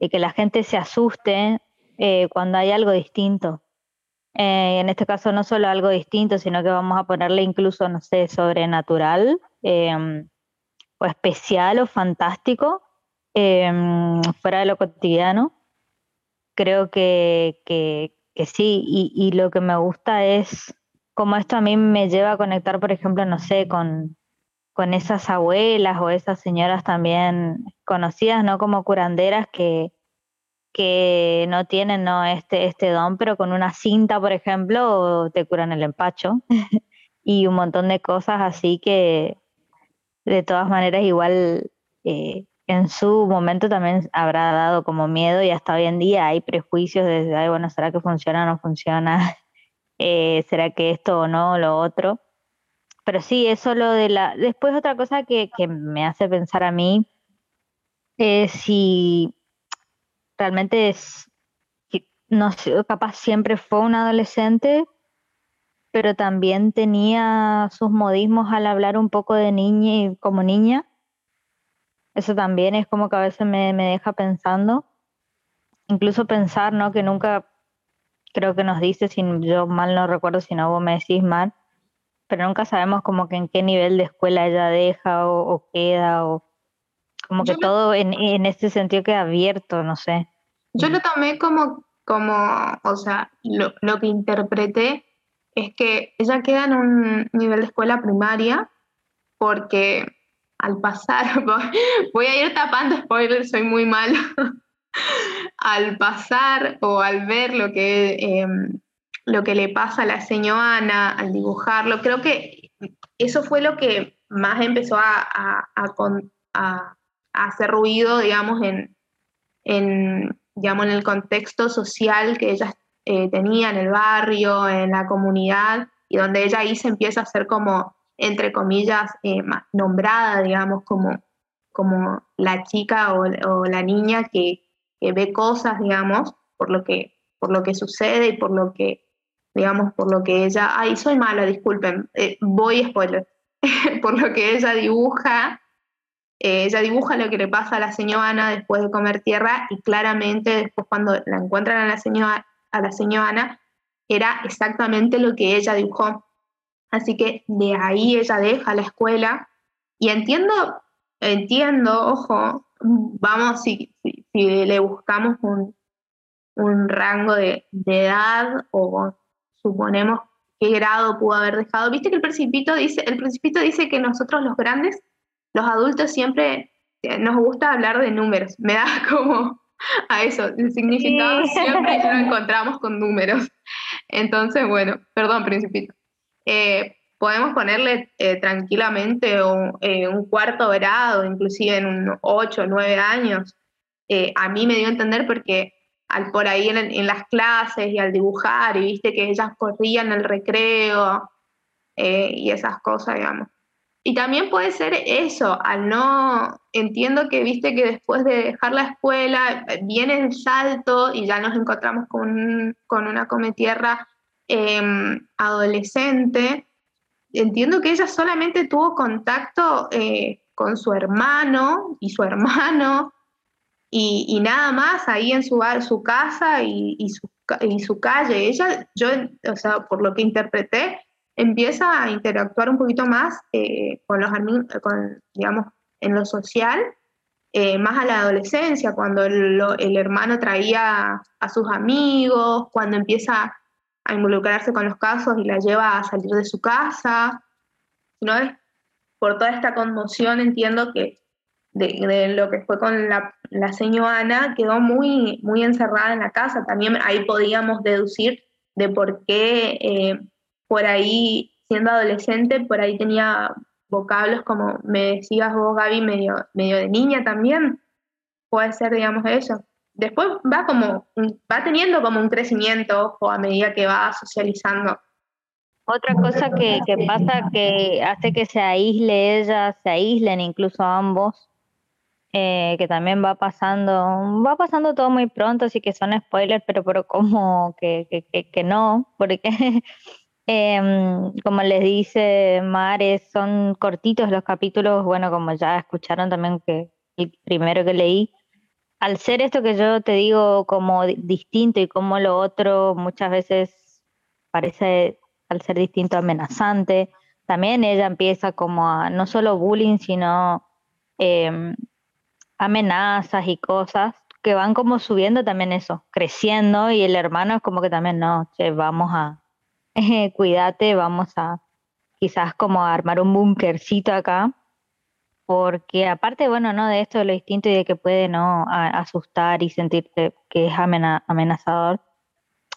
que la gente se asuste eh, cuando hay algo distinto. Eh, en este caso no solo algo distinto, sino que vamos a ponerle incluso, no sé, sobrenatural em, o especial o fantástico, em, fuera de lo cotidiano. Creo que, que, sí, y, lo que me gusta es cómo esto a mí me lleva a conectar, por ejemplo, no sé, con, con esas abuelas o esas señoras también conocidas, ¿no? Como curanderas que, que no tienen ¿no? Este, este don, pero con una cinta, por ejemplo, te curan el empacho (laughs) y un montón de cosas así que de todas maneras igual eh, en su momento también habrá dado como miedo y hasta hoy en día hay prejuicios desde, bueno, ¿será que funciona o no funciona? (laughs) Eh, ¿Será que esto o no, lo otro? Pero sí, eso lo de la... Después otra cosa que, que me hace pensar a mí es si realmente es, no sé, capaz siempre fue un adolescente, pero también tenía sus modismos al hablar un poco de niña y como niña. Eso también es como que a veces me, deja pensando. Incluso pensar, ¿no? Que nunca, creo que nos dice, si yo mal no recuerdo, si no vos me decís mal, pero nunca sabemos como que en qué nivel de escuela ella deja o queda o como que todo en, en este sentido queda abierto, no sé. Yo lo tomé como, como o sea, lo, que interpreté es que ella queda en un nivel de escuela primaria porque al pasar, (laughs) voy a ir tapando spoilers, soy muy malo, (laughs) al pasar o al ver lo que, em, lo que le pasa a la señora Ana, al dibujarlo, creo que eso fue lo que más empezó a, hacer ruido, digamos, en, digamos, en el contexto social que ella eh, tenía en el barrio, en la comunidad, y donde ella ahí se empieza a ser como, entre comillas, eh, nombrada, digamos, como, como la chica o, la niña que, ve cosas, digamos, por lo, que, por lo que sucede y por lo que, digamos, por lo que ella, ay, soy mala, disculpen, eh, voy a spoiler, (laughs) por lo que ella dibuja eh, ella dibuja lo que le pasa a la señora Ana después de comer tierra y claramente después cuando la encuentran a la señora, a la señora Ana era exactamente lo que ella dibujó. Así que de ahí ella deja la escuela Y entiendo, entiendo, ojo, vamos, si, si, le buscamos un, un rango de, de, edad o suponemos qué grado pudo haber dejado. Viste que el principito dice, el principito dice que nosotros los grandes, los adultos siempre eh, nos gusta hablar de números. Me da (laughs) como a eso, el significado siempre lo encontramos con números. Entonces, bueno, perdón, principito. Eh, podemos ponerle eh, tranquilamente un, un, cuarto grado, inclusive en un 8 o 9 años. a mí me dio a entender porque al por ahí en, las clases y al dibujar, y viste que ellas corrían el recreo eh, y esas cosas, digamos. Y también puede ser eso, al no, entiendo que viste que después de dejar la escuela viene el salto y ya nos encontramos con, con una cometierra em, adolescente. Entiendo que ella solamente tuvo contacto eh, con su hermano y su (laughs) hermano y, nada más ahí en su, su casa y, y, su, calle. Ella, yo, o sea, por lo que interpreté, empieza a interactuar un poquito más eh, con los con, digamos, en lo social, eh, más a la adolescencia, cuando el, el, hermano traía a sus amigos, cuando empieza a involucrarse con los casos y la lleva a salir de su casa. ¿no? Por toda esta conmoción entiendo que de, lo que fue con la, la señora quedó muy, muy encerrada en la casa. También ahí podíamos deducir de por qué eh, por ahí, siendo adolescente, por ahí tenía vocablos como me decías vos, Gaby, medio, medio de niña también. Puede ser, digamos, eso. Después va como, va teniendo como un crecimiento, o a medida que va socializando. Otra cosa que, que, pasa que hace que se aísle ella, se aíslen incluso ambos, eh, que también va pasando, va pasando todo muy pronto, así que son spoilers, pero, pero como que, que, no, porque (laughs) em, como les dice Mares, son cortitos los capítulos, bueno, como ya escucharon también que el primero que leí, al ser esto que yo te digo como distinto y como lo otro muchas veces parece, al ser distinto, amenazante, también ella empieza como a no solo bullying, sino... Eh, amenazas y cosas que van como subiendo también eso, creciendo y el hermano es como que también no, che, vamos a, (laughs) eh, cuídate, vamos a quizás como a armar un bunkercito acá, porque aparte, bueno, ¿no? De esto de lo distinto y de que puede, ¿no? asustar y sentirte que es amenazador,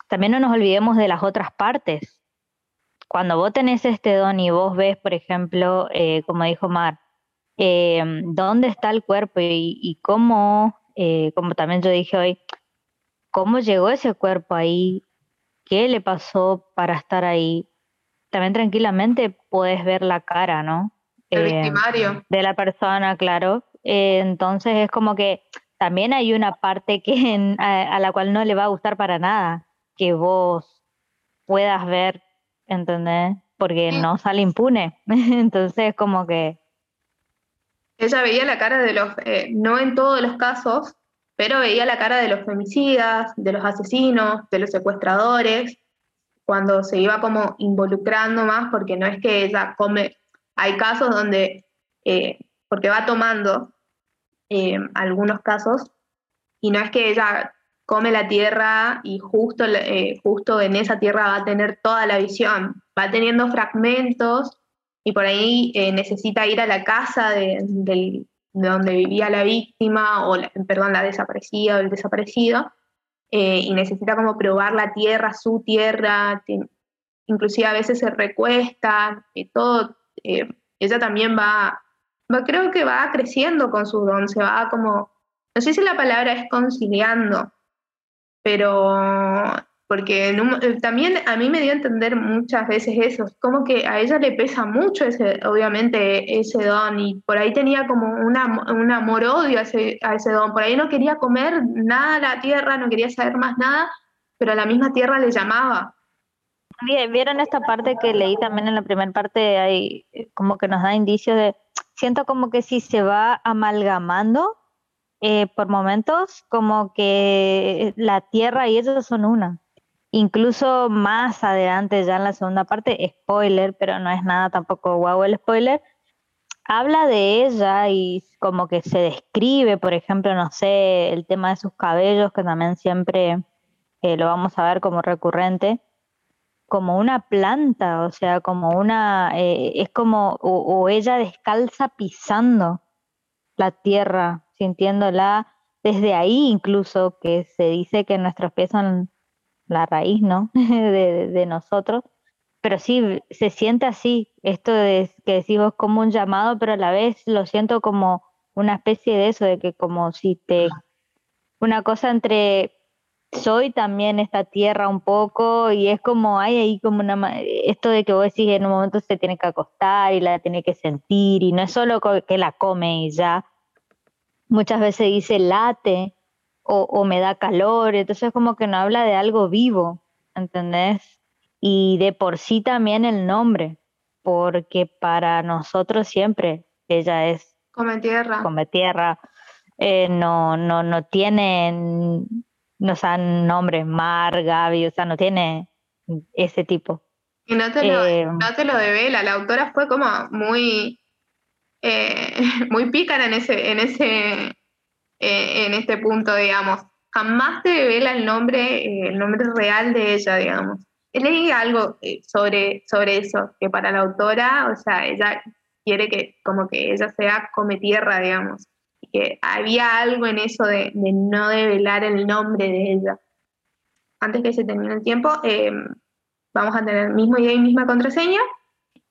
también no nos olvidemos de las otras partes. Cuando vos tenés este don y vos ves, por ejemplo, eh, como dijo Mar, eh, dónde está el cuerpo y, cómo, eh, como también yo dije hoy, cómo llegó ese cuerpo ahí, qué le pasó para estar ahí. También tranquilamente puedes ver la cara, ¿no? Eh, de la persona, claro. entonces es como que también hay una parte que (laughs) a, la cual no le va a gustar para nada que vos puedas ver, ¿entendés? Porque no sale impune. (laughs) entonces como que ella veía la cara de los, eh, no en todos los casos, pero veía la cara de los femicidas, de los asesinos, de los secuestradores, cuando se iba como involucrando más, porque no es que ella come, hay casos donde, eh, porque va tomando eh, algunos casos, y no es que ella come la tierra y justo, justo en esa tierra va a tener toda la visión, va teniendo fragmentos y por ahí eh, necesita ir a la casa de, donde vivía la víctima, o perdón, la desaparecida o el desaparecido, eh, y necesita como probar la tierra, su tierra, inclusive a veces se recuesta, y todo, eh, ella también va, va, creo que va creciendo con su don, se va como, no sé si la palabra es conciliando, pero porque eh, también a mí me dio a entender muchas veces eso, como que a ella le pesa mucho ese, obviamente, ese don, y por ahí tenía como una, un amor-odio a ese, a ese don, por ahí no quería comer nada la tierra, no quería saber más nada, pero a la misma tierra le llamaba. Vieron esta parte que leí también en la primera parte, hay como que nos da indicios de, siento como que si se va amalgamando eh, por momentos, como que la tierra y ellos son una. Incluso más adelante, ya en la segunda parte, spoiler, pero no es nada tampoco guau el spoiler, habla de ella y como que se describe, por ejemplo, no sé, el tema de sus cabellos, que también siempre eh, lo vamos a ver como recurrente, como una planta, o sea, como una, eh, es como, o, ella descalza pisando la tierra, sintiéndola desde ahí incluso, que se dice que nuestros pies son la raíz, ¿no? (laughs) de, nosotros pero sí, se siente así, esto de que decimos como un llamado, pero a la vez lo siento como una especie de eso, de que como si te, una cosa entre soy también esta tierra un poco y es como hay ahí como una esto de que vos decís en un momento se tiene que acostar y la tiene que sentir y no es solo que la come y ya muchas veces dice late o, o me da calor entonces como que no habla de algo vivo ¿entendés? y de por sí también el nombre, porque para nosotros siempre ella es come tierra. Come tierra. Eh, no, no, no tiene, no san nombre Mar, Gaby, o sea, no tiene ese tipo. Y no te, lo, eh, no te lo devela, la autora fue como muy, eh, (laughs) muy pícara en ese, en ese, en este punto, digamos. Jamás te devela el nombre, el nombre real de ella, digamos leí algo eh, sobre, sobre eso, que para la autora, o sea, ella quiere que como que ella sea come tierra, digamos, que había algo en eso de, no develar el nombre de ella. Antes que se termine el tiempo, em, vamos a tener mismo y misma contraseña,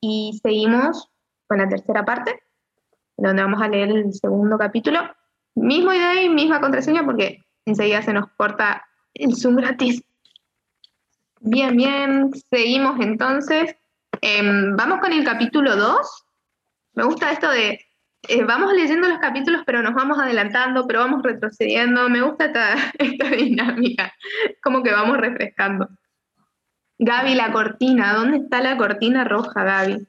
y seguimos con la tercera parte, donde vamos a leer el segundo capítulo. Mismo idea y misma contraseña, porque enseguida se nos corta el Zoom gratis. Bien, bien, seguimos entonces. Em, vamos con el capítulo 2. Me gusta esto de, eh, vamos leyendo los capítulos, pero nos vamos adelantando, pero vamos retrocediendo. Me gusta esta, (laughs) esta dinámica, como que vamos refrescando. Gaby, la cortina, ¿dónde está la cortina roja, Gaby?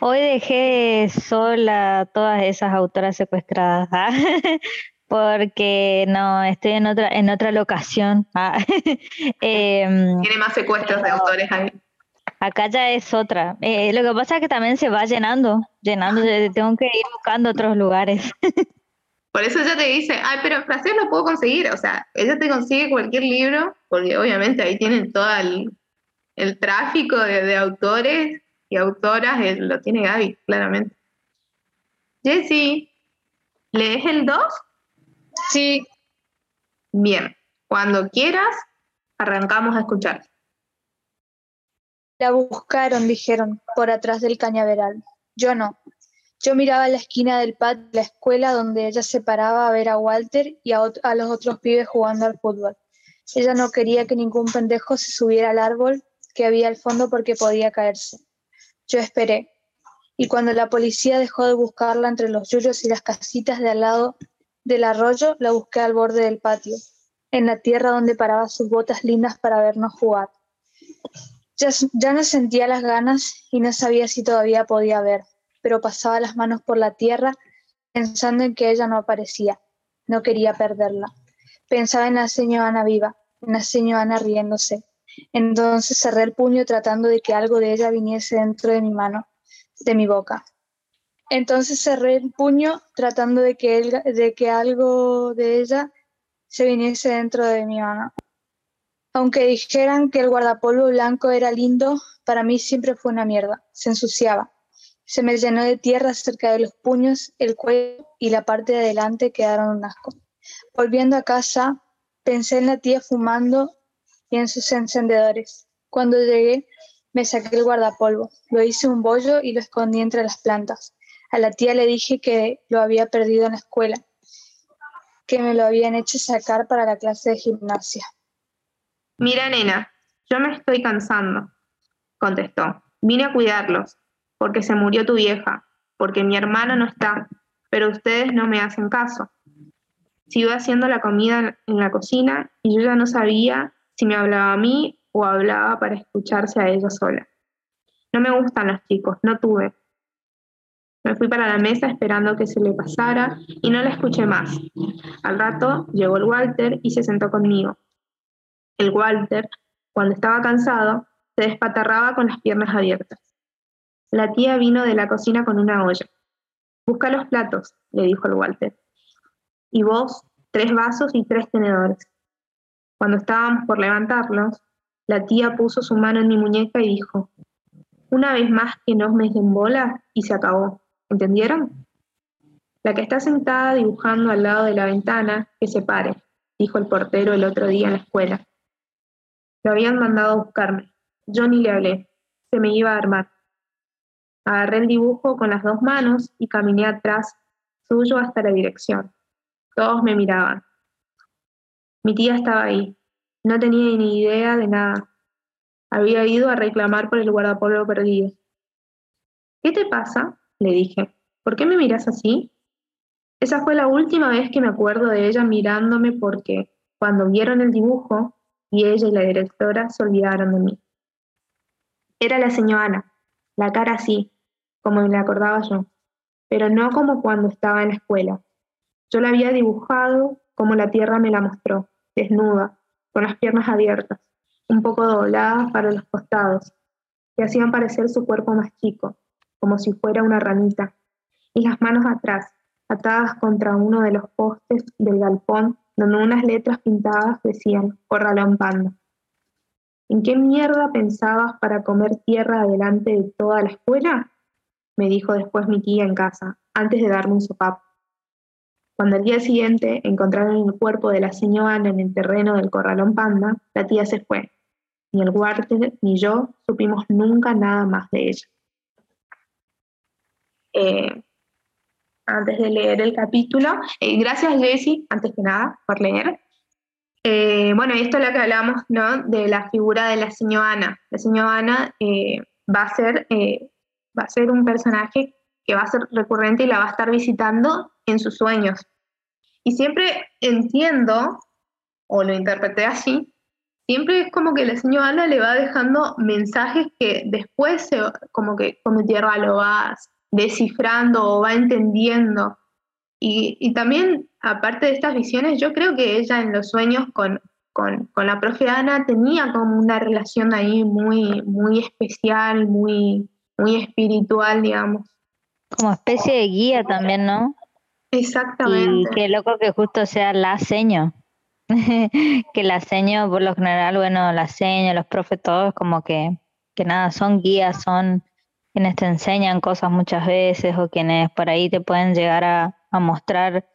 Hoy dejé sola todas esas autoras secuestradas. ¿ah? (laughs) porque no, estoy en otra, en otra locación. Ah, (laughs) em, Tiene más secuestros de autores ahí. Acá ya es otra. Eh, lo que pasa es que también se va llenando, llenando, tengo que ir buscando otros lugares. (laughs) Por eso ella te dice, ay, pero en francés lo puedo conseguir. O sea, ella te consigue cualquier libro, porque obviamente ahí tienen todo el, tráfico de, autores y autoras, lo tiene Gaby, claramente. Jessy, ¿lees el 2? Sí. Bien, cuando quieras, arrancamos a escuchar. La buscaron, dijeron, por atrás del cañaveral. Yo no. Yo miraba la esquina del patio de la escuela donde ella se paraba a ver a Walter y a, a, los otros pibes jugando al fútbol. Ella no quería que ningún pendejo se subiera al árbol que había al fondo porque podía caerse. Yo esperé. Y cuando la policía dejó de buscarla entre los yuyos y las casitas de al lado, del arroyo la busqué al borde del patio, en la tierra donde paraba sus botas lindas para vernos jugar. Ya, no sentía las ganas y no sabía si todavía podía ver, pero pasaba las manos por la tierra pensando en que ella no aparecía. No quería perderla. Pensaba en la señora Ana viva, en la señora Ana riéndose. Entonces cerré el puño tratando de que algo de ella viniese dentro de mi mano, de mi boca. Entonces cerré el puño tratando de que, de que algo de ella se viniese dentro de mi mano. Aunque dijeran que el guardapolvo blanco era lindo, para mí siempre fue una mierda. Se ensuciaba. Se me llenó de tierra cerca de los puños, el cuello y la parte de adelante quedaron un asco. Volviendo a casa, pensé en la tía fumando y en sus encendedores. Cuando llegué, me saqué el guardapolvo, lo hice un bollo y lo escondí entre las plantas. A la tía le dije que lo había perdido en la escuela, que me lo habían hecho sacar para la clase de gimnasia. Mira, nena, yo me estoy cansando, contestó. Vine a cuidarlos, porque se murió tu vieja, porque mi hermano no está, pero ustedes no me hacen caso. Sigo haciendo la comida en la cocina y yo ya no sabía si me hablaba a mí o hablaba para escucharse a ella sola. No me gustan los chicos, no tuve, me fui para la mesa esperando que se le pasara y no la escuché más. Al rato llegó el Walter y se sentó conmigo. El Walter, cuando estaba cansado, se despatarraba con las piernas abiertas. La tía vino de la cocina con una olla. Busca los platos, le dijo el Walter. Y vos, tres vasos y tres tenedores. Cuando estábamos por levantarlos, la tía puso su mano en mi muñeca y dijo, una vez más que nos me den bola y se acabó. ¿Entendieron? La que está sentada dibujando al lado de la ventana, que se pare, dijo el portero el otro día en la escuela. Lo habían mandado a buscarme. Yo ni le hablé. Se me iba a armar. Agarré el dibujo con las dos manos y caminé atrás suyo hasta la dirección. Todos me miraban. Mi tía estaba ahí. No tenía ni idea de nada. Había ido a reclamar por el guardapolvo perdido. ¿Qué te pasa? le dije. ¿Por qué me miras así? Esa fue la última vez que me acuerdo de ella mirándome porque cuando vieron el dibujo y ella y la directora se olvidaron de mí. Era la señora Ana, la cara así, como me la acordaba yo, pero no como cuando estaba en la escuela. Yo la había dibujado como la tierra me la mostró, desnuda, con las piernas abiertas, un poco dobladas para los costados, que hacían parecer su cuerpo más chico, como si fuera una ranita, y las manos atrás, atadas contra uno de los postes del galpón, donde unas letras pintadas decían Corralón Panda. ¿En qué mierda pensabas para comer tierra delante de toda la escuela? me dijo después mi tía en casa, antes de darme un sopapo. Cuando al día siguiente encontraron el cuerpo de la señora en el terreno del corralón panda, la tía se fue. Ni el Walter ni yo supimos nunca nada más de ella. Eh, antes de leer el capítulo. Eh, gracias, Jessy, antes que nada, por leer. Eh, bueno, esto es lo que hablamos, ¿no? De la figura de la señora Ana. La señora Ana eh, va, a ser, va a ser un personaje que va a ser recurrente y la va a estar visitando en sus sueños. Y siempre entiendo, o lo interpreté así, siempre es como que la señora Ana le va dejando mensajes que después, como que tierra lo va descifrando o va entendiendo. Y, también, aparte de estas visiones, yo creo que ella en los sueños con, con, la profe Ana tenía como una relación ahí muy, muy especial, muy, muy espiritual, digamos. Como especie de guía también, ¿no? Exactamente. Y qué loco que justo sea la seño. (laughs) que la seño, por lo general, bueno, la seño, los profes, todos como que, que nada, son guías, son quienes te enseñan cosas muchas veces o quienes por ahí te pueden llegar a, mostrar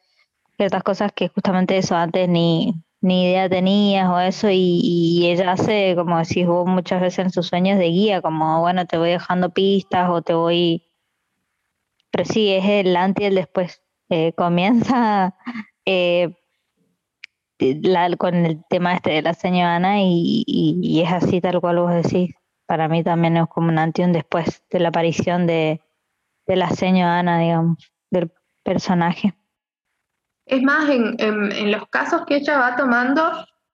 ciertas cosas que justamente eso antes ni, ni idea tenías o eso y, ella hace, como decís vos muchas veces en sus sueños de guía, como bueno, te voy dejando pistas o te voy... Pero sí, es el antes y el después. Eh, comienza (laughs) eh, con el tema este de la señora y, y, es así tal cual vos decís para mí también es como un antes después de la aparición de, la señora Ana, digamos, del personaje. Es más, en, los casos que ella va tomando,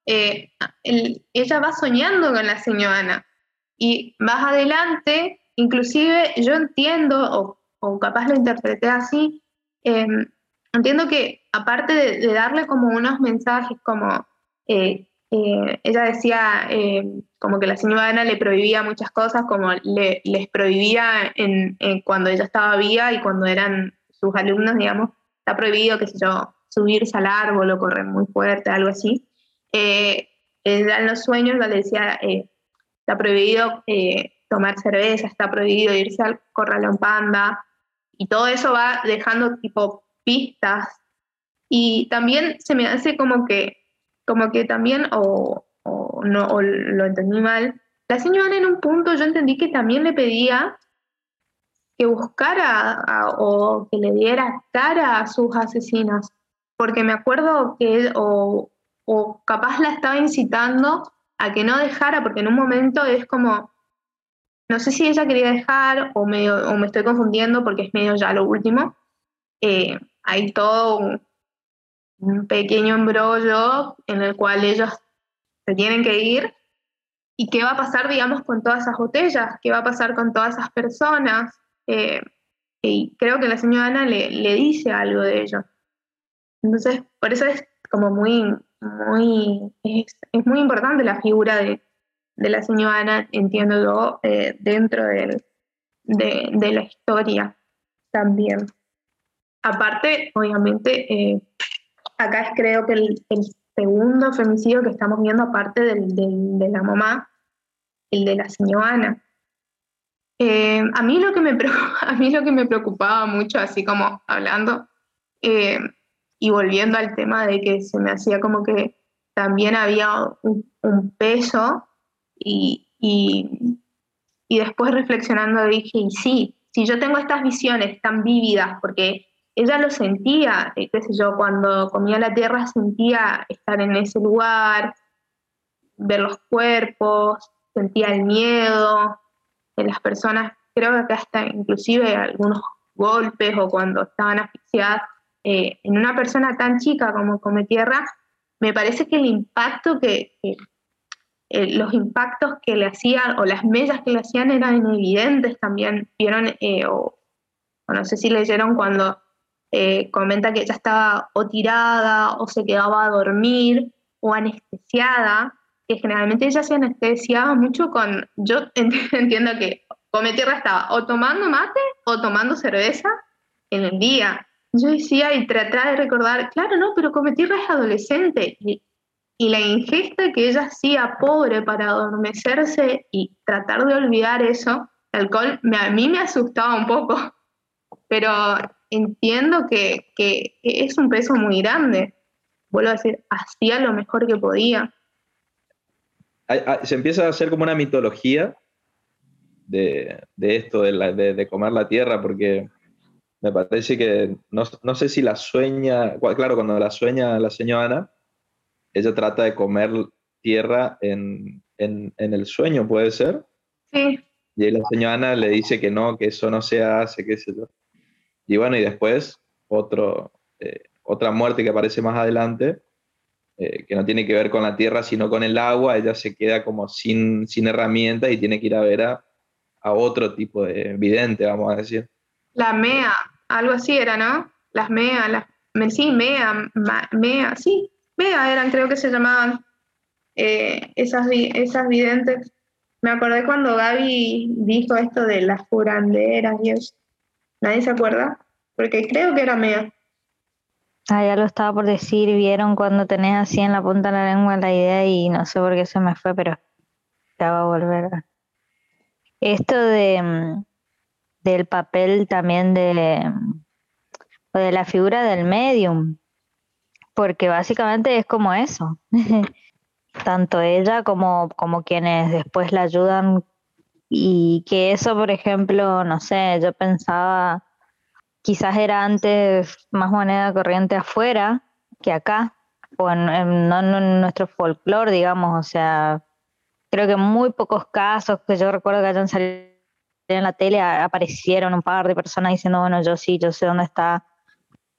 eh, ella va soñando con la señora Ana. Y más adelante, inclusive yo entiendo, o, capaz lo interpreté así, em, entiendo que aparte de, darle como unos mensajes como eh, eh, ella decía eh, como que la señora Ana le prohibía muchas cosas, como le, les prohibía en, cuando ella estaba viva y cuando eran sus alumnos, digamos, está prohibido, qué sé yo, subirse al árbol o correr muy fuerte, algo así. Eh, en los sueños le decía, está prohibido tomar cerveza, está prohibido irse al corralón panda, y todo eso va dejando tipo pistas. Y también se me hace como que como que también, o, no, lo entendí mal, la señora en un punto yo entendí que también le pedía que buscara o que le diera cara a sus asesinas, porque me acuerdo que, o, o capaz la estaba incitando a que no dejara, porque en un momento es como, no sé si ella quería dejar o, o me estoy confundiendo porque es medio ya lo último. Eh, hay todo un pequeño embrollo en el cual ellos se tienen que ir. ¿Y qué va a pasar, digamos, con todas esas botellas? ¿Qué va a pasar con todas esas personas? Eh, y creo que la señora Ana le, le, dice algo de ello. Entonces, por eso es como muy, muy, es, muy importante la figura de, de la señora Ana, entiendo yo, eh, dentro del, de, la historia también. Aparte, obviamente, eh, acá es creo que el, segundo femicidio que estamos viendo, aparte del, de la mamá, el de la señora Ana. Eh, a, mí lo que me (laughs) a mí lo que me preocupaba mucho, así como hablando, eh, y volviendo al tema de que se me hacía como que también había un, peso y, y, y, después reflexionando dije, y sí, si yo tengo estas visiones tan vívidas, porque ella lo sentía, eh, qué sé yo, cuando comía la tierra sentía estar en ese lugar, ver los cuerpos, sentía el miedo de las personas, creo que hasta inclusive algunos golpes o cuando estaban asfixiadas, eh, en una persona tan chica como Come Tierra, me parece que el impacto que, eh, los impactos que le hacían o las mellas que le hacían eran evidentes también. Vieron, o, no sé si leyeron cuando eh, comenta que ella estaba o tirada o se quedaba a dormir o anestesiada, que generalmente ella se anestesiaba mucho con, yo (laughs) entiendo que Come Tierra estaba o tomando mate o tomando cerveza en el día. Yo decía y trataba de recordar, claro, no, pero Come Tierra es adolescente y, y la ingesta que ella hacía pobre para adormecerse y tratar de olvidar eso, el alcohol a mí me asustaba un poco, pero entiendo que, es un peso muy grande. Vuelvo a decir, hacía lo mejor que podía. Se empieza a hacer como una mitología de, esto, de, de, comer la tierra, porque me parece que, no, sé si la sueña, claro, cuando la sueña la señora Ana, ella trata de comer tierra en, en, el sueño, ¿puede ser? Sí. Y la señora Ana le dice que no, que eso no se hace, qué sé yo. Y bueno, y después otro, eh, otra muerte que aparece más adelante, eh, que no tiene que ver con la tierra, sino con el agua, ella se queda como sin, sin herramientas y tiene que ir a ver a, otro tipo de vidente, vamos a decir. La MEA, algo así era, ¿no? Las MEA, las, sí, MEA, MEA, sí, MEA eran, creo que se llamaban eh, esas, esas videntes. Me acordé cuando Gaby dijo esto de las curanderas y eso. ¿Nadie se acuerda? Porque creo que era mía. Ah, ya lo estaba por decir, vieron cuando tenés así en la punta de la lengua la idea y no sé por qué se me fue, pero ya va a volver. Esto de mm, del papel también de, o de la figura del medium, porque básicamente es como eso. (laughs) Tanto ella como, como quienes después la ayudan y que eso, por ejemplo, no sé, yo pensaba, quizás era antes más moneda corriente afuera que acá, o en, nuestro folclore, digamos, o sea, creo que muy pocos casos que yo recuerdo que hayan salido en la tele aparecieron un par de personas diciendo, bueno, yo sí, yo sé dónde está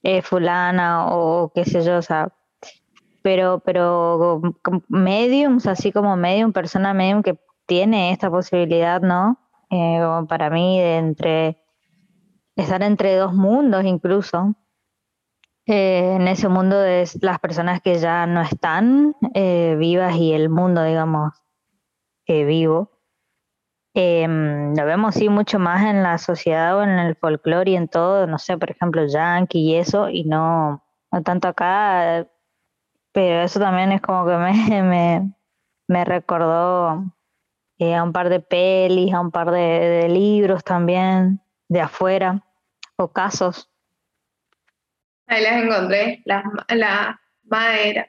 eh, fulana o qué sé yo, o sea, pero, pero mediums, así como medium, persona medium que tiene esta posibilidad, ¿no? Eh, para mí, de entre estar entre dos mundos incluso. Eh, en ese mundo de las personas que ya no están eh, vivas y el mundo, digamos, vivo. Lo vemos sí mucho más en la sociedad o en el folclore y en todo, no sé, por ejemplo, yankee y eso, y no, no tanto acá, pero eso también es como que me, (laughs) me, me recordó eh, a un par de pelis, a un par de, libros también de afuera, o casos. Ahí las encontré, las la madera,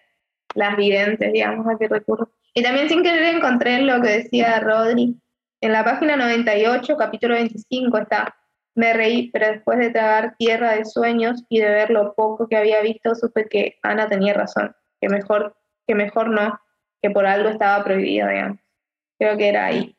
las videntes, digamos, a qué recurro. Y también sin querer encontré lo que decía Rodri. En la página 98, capítulo 25, está, me reí, pero después de tragar tierra de sueños y de ver lo poco que había visto, supe que Ana tenía razón, que mejor, que mejor no, que por algo estaba prohibido, digamos creo que era ahí.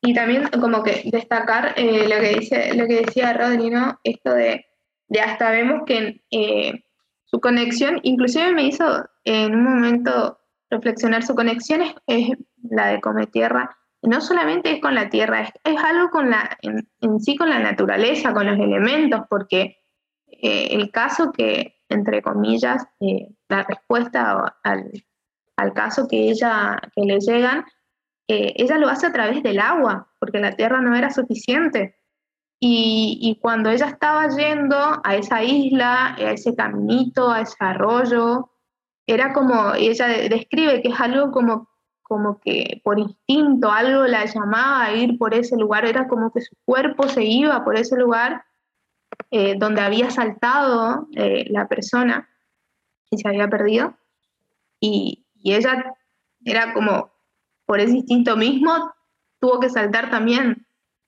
Y también como que destacar eh, lo, que dice, lo que decía Rodri, ¿no? Esto de, de hasta vemos que eh, su conexión, inclusive me hizo en un momento reflexionar, su conexión es, la de Come Tierra, no solamente es con la tierra, es, es algo con la, en, sí con la naturaleza, con los elementos, porque eh, el caso que, entre comillas, la respuesta al, al, caso que ella, que le llegan, eh, ella lo hace a través del agua, porque la tierra no era suficiente. Y, cuando ella estaba yendo a esa isla, a ese caminito, a ese arroyo, era como, ella describe que es algo como, como que por instinto, algo la llamaba a ir por ese lugar, era como que su cuerpo se iba por ese lugar eh, donde había saltado eh, la persona y se había perdido. Y, y ella era como, por ese instinto mismo, tuvo que saltar también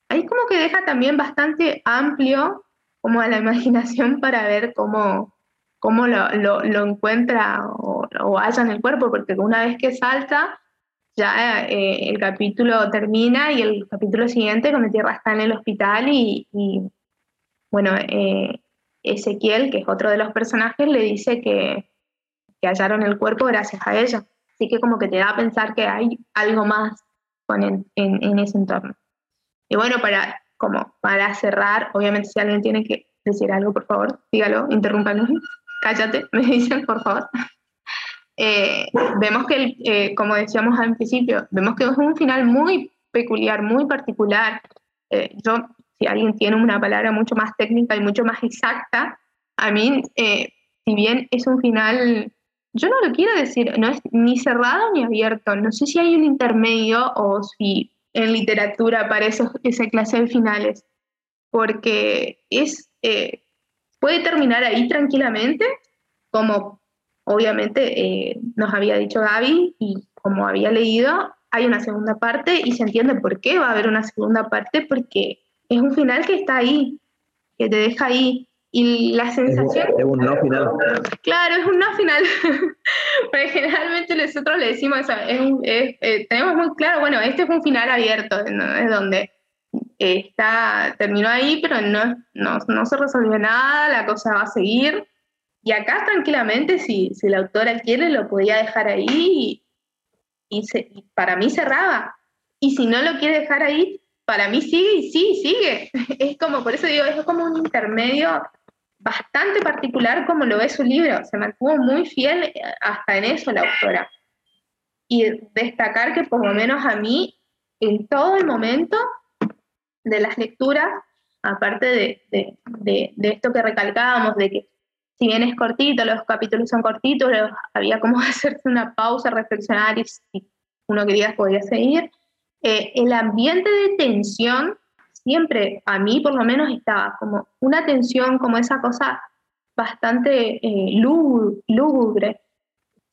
ahí como que deja también bastante amplio como a la (laughs) imaginación para ver cómo, cómo lo, lo, encuentra o, halla en el cuerpo, porque una vez que salta, ya eh, el capítulo termina y el capítulo siguiente, cuando Tierra está en el hospital y, bueno, eh, Ezequiel, que es otro de los personajes, le dice que, que, hallaron el cuerpo gracias a ella. Así que como que te da a pensar que hay algo más con en, en ese entorno. Y bueno, para, como para cerrar, obviamente si alguien tiene que decir algo, por favor, dígalo, interrúmpanos, (laughs) cállate, me dicen, por favor. (laughs) Eh, vemos que, eh, como decíamos al principio, vemos que es un final muy peculiar, muy particular. Eh, yo, si alguien tiene una palabra mucho más técnica y mucho más exacta, a mí, si bien es un final, yo no lo quiero decir, no es ni cerrado ni abierto, no sé si hay un intermedio o si en literatura para esos, esa clase de finales, porque es, eh, puede terminar ahí tranquilamente, como obviamente eh, nos había dicho Gaby y como había leído, hay una segunda parte y se entiende por qué va a haber una segunda parte, porque es un final que está ahí, que te deja ahí. Y la sensación... Es un no final. Claro, es un no final. (laughs) Porque generalmente nosotros le decimos, eh, tenemos muy claro, bueno, este es un final abierto, es donde está, terminó ahí, pero no, no, se resolvió nada, la cosa va a seguir. Y acá tranquilamente, si, si la autora quiere, lo podía dejar ahí y, y para mí cerraba. Y si no lo quiere dejar ahí, para mí sigue y sí, sigue. (laughs) Es como, por eso digo, es como un intermedio bastante particular como lo ve su libro. Se mantuvo muy fiel eh, hasta en eso la autora. Y destacar que por lo menos a mí, en todo el momento de las lecturas, aparte de, de, de, esto que recalcábamos, de que si bien es cortito, los capítulos son cortitos, había como (laughs) hacerse una pausa, reflexionar y si uno quería podía seguir, eh, el ambiente de tensión siempre, a mí por lo menos, estaba como una tensión, como esa cosa bastante eh, lúgubre,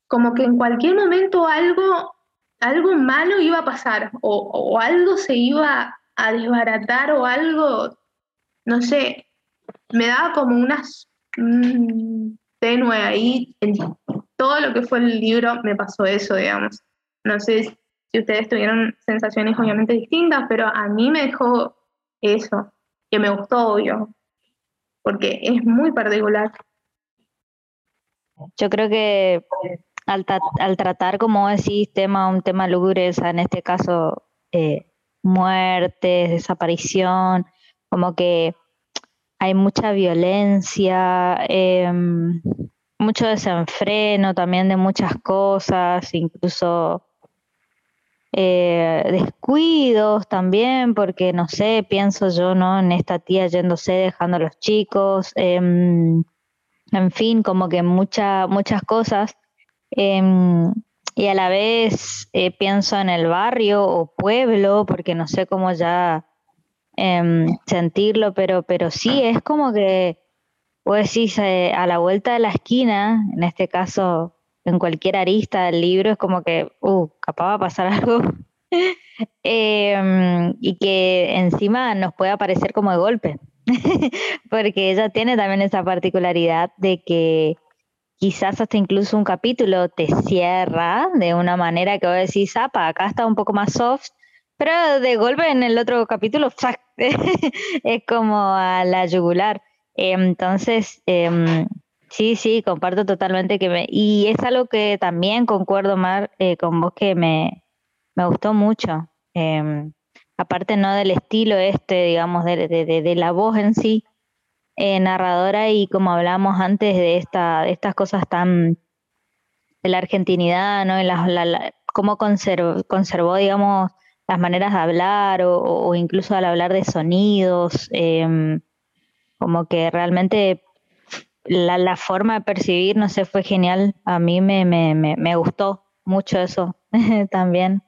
como que en cualquier momento algo, algo malo iba a pasar o, algo se iba a desbaratar o algo, no sé, me daba como unas tenue ahí, en todo lo que fue el libro me pasó eso, digamos. No sé si ustedes tuvieron sensaciones obviamente distintas, pero a mí me dejó eso, que me gustó, obvio, porque es muy particular. Yo creo que al, tratar, como decís, tema, un tema lúgubre, en este caso, eh, muertes, desaparición, como que hay mucha violencia, em, mucho desenfreno también de muchas cosas, incluso eh, descuidos también, porque no sé, pienso yo, ¿no? En esta tía yéndose, dejando a los chicos, em, en fin, como que mucha, muchas cosas. Em, y a la vez eh, pienso en el barrio o pueblo, porque no sé cómo ya em, sentirlo, pero, pero sí, es como que, vos decís, eh, a la vuelta de la esquina, en este caso en cualquier arista del libro es como que, uh, capaz va a pasar (laughs) algo. Em, y que encima nos puede aparecer como de golpe, (laughs) porque ella tiene también esa particularidad de que quizás hasta incluso un capítulo te cierra de una manera que vos decís, apa, acá está un poco más soft, pero de golpe en el otro capítulo (laughs) es como a la yugular. Entonces, em, Sí, sí, comparto totalmente que me... Y es algo que también concuerdo, Mar, eh, con vos que me, gustó mucho. Em, aparte no del estilo este, digamos, de, de, la voz en sí, eh, narradora y como hablamos antes de, esta, de estas cosas tan de la argentinidad, ¿no? La, cómo conservó, conservó, digamos, las maneras de hablar o, incluso al hablar de sonidos, em, como que realmente la, forma de percibir, no sé, fue genial. A mí me, me, me, gustó mucho eso (laughs) también.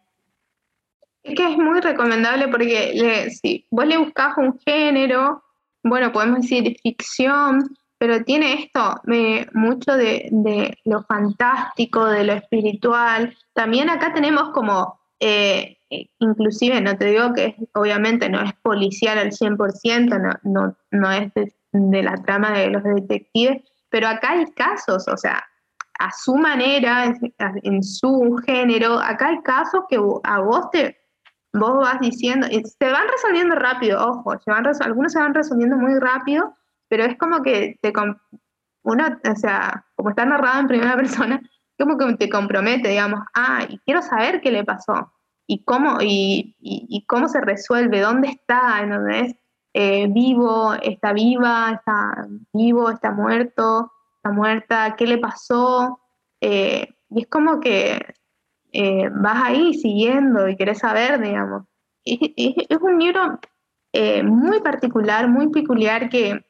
Es que es muy recomendable porque si vos le buscas un género, bueno, podemos decir ficción, pero tiene esto, mucho de, de, lo fantástico, de lo espiritual. También acá tenemos como, eh, inclusive, no te digo que obviamente no es policial al 100%, no, no, no es de, la trama de los detectives, pero acá hay casos, o sea, a su manera, en su género, acá hay casos que a vos te, vos vas diciendo, y se van resolviendo rápido, ojo, se van algunos se van resolviendo muy rápido, pero es como que te, uno, o sea, como está narrado en primera (laughs) persona, como que te compromete, digamos, ah, y quiero saber qué le pasó, y cómo, y, y, cómo se resuelve, dónde está, en dónde es eh, vivo, está viva, está vivo, está muerto, está muerta, qué le pasó, eh, y es como que eh, vas ahí siguiendo y querés saber, digamos. es un libro muy particular, muy peculiar que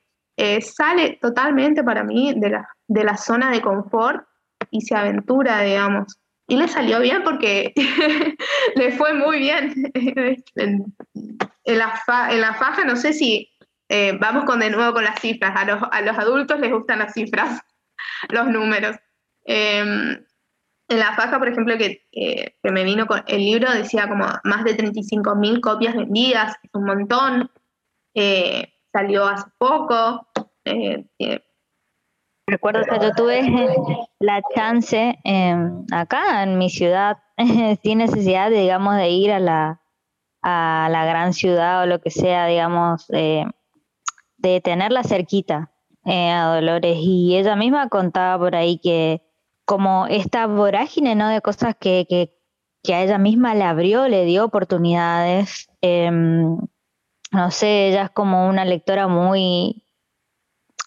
sale totalmente para mí de la, de la zona de confort y se aventura, digamos. Y le salió bien porque (laughs) le fue muy bien. (laughs) en, la en, la faja, no sé si eh, vamos con de nuevo con las cifras. A los, a los adultos les gustan las cifras, (laughs) los números. Em, en la faja, por ejemplo, que, que, me vino con el libro, decía como más de 35 mil copias vendidas, es un montón. Eh, salió hace poco. Eh, Recuerdo que yo tuve (laughs) la chance acá en mi ciudad, (laughs) sin necesidad, de, digamos, de ir a la, a la gran ciudad o lo que sea, digamos, de tenerla cerquita eh, a Dolores. Y ella misma contaba por ahí que como esta vorágine, ¿no? De cosas que, que, que a ella misma le abrió, le dio oportunidades. Eh, no sé, ella es como una lectora muy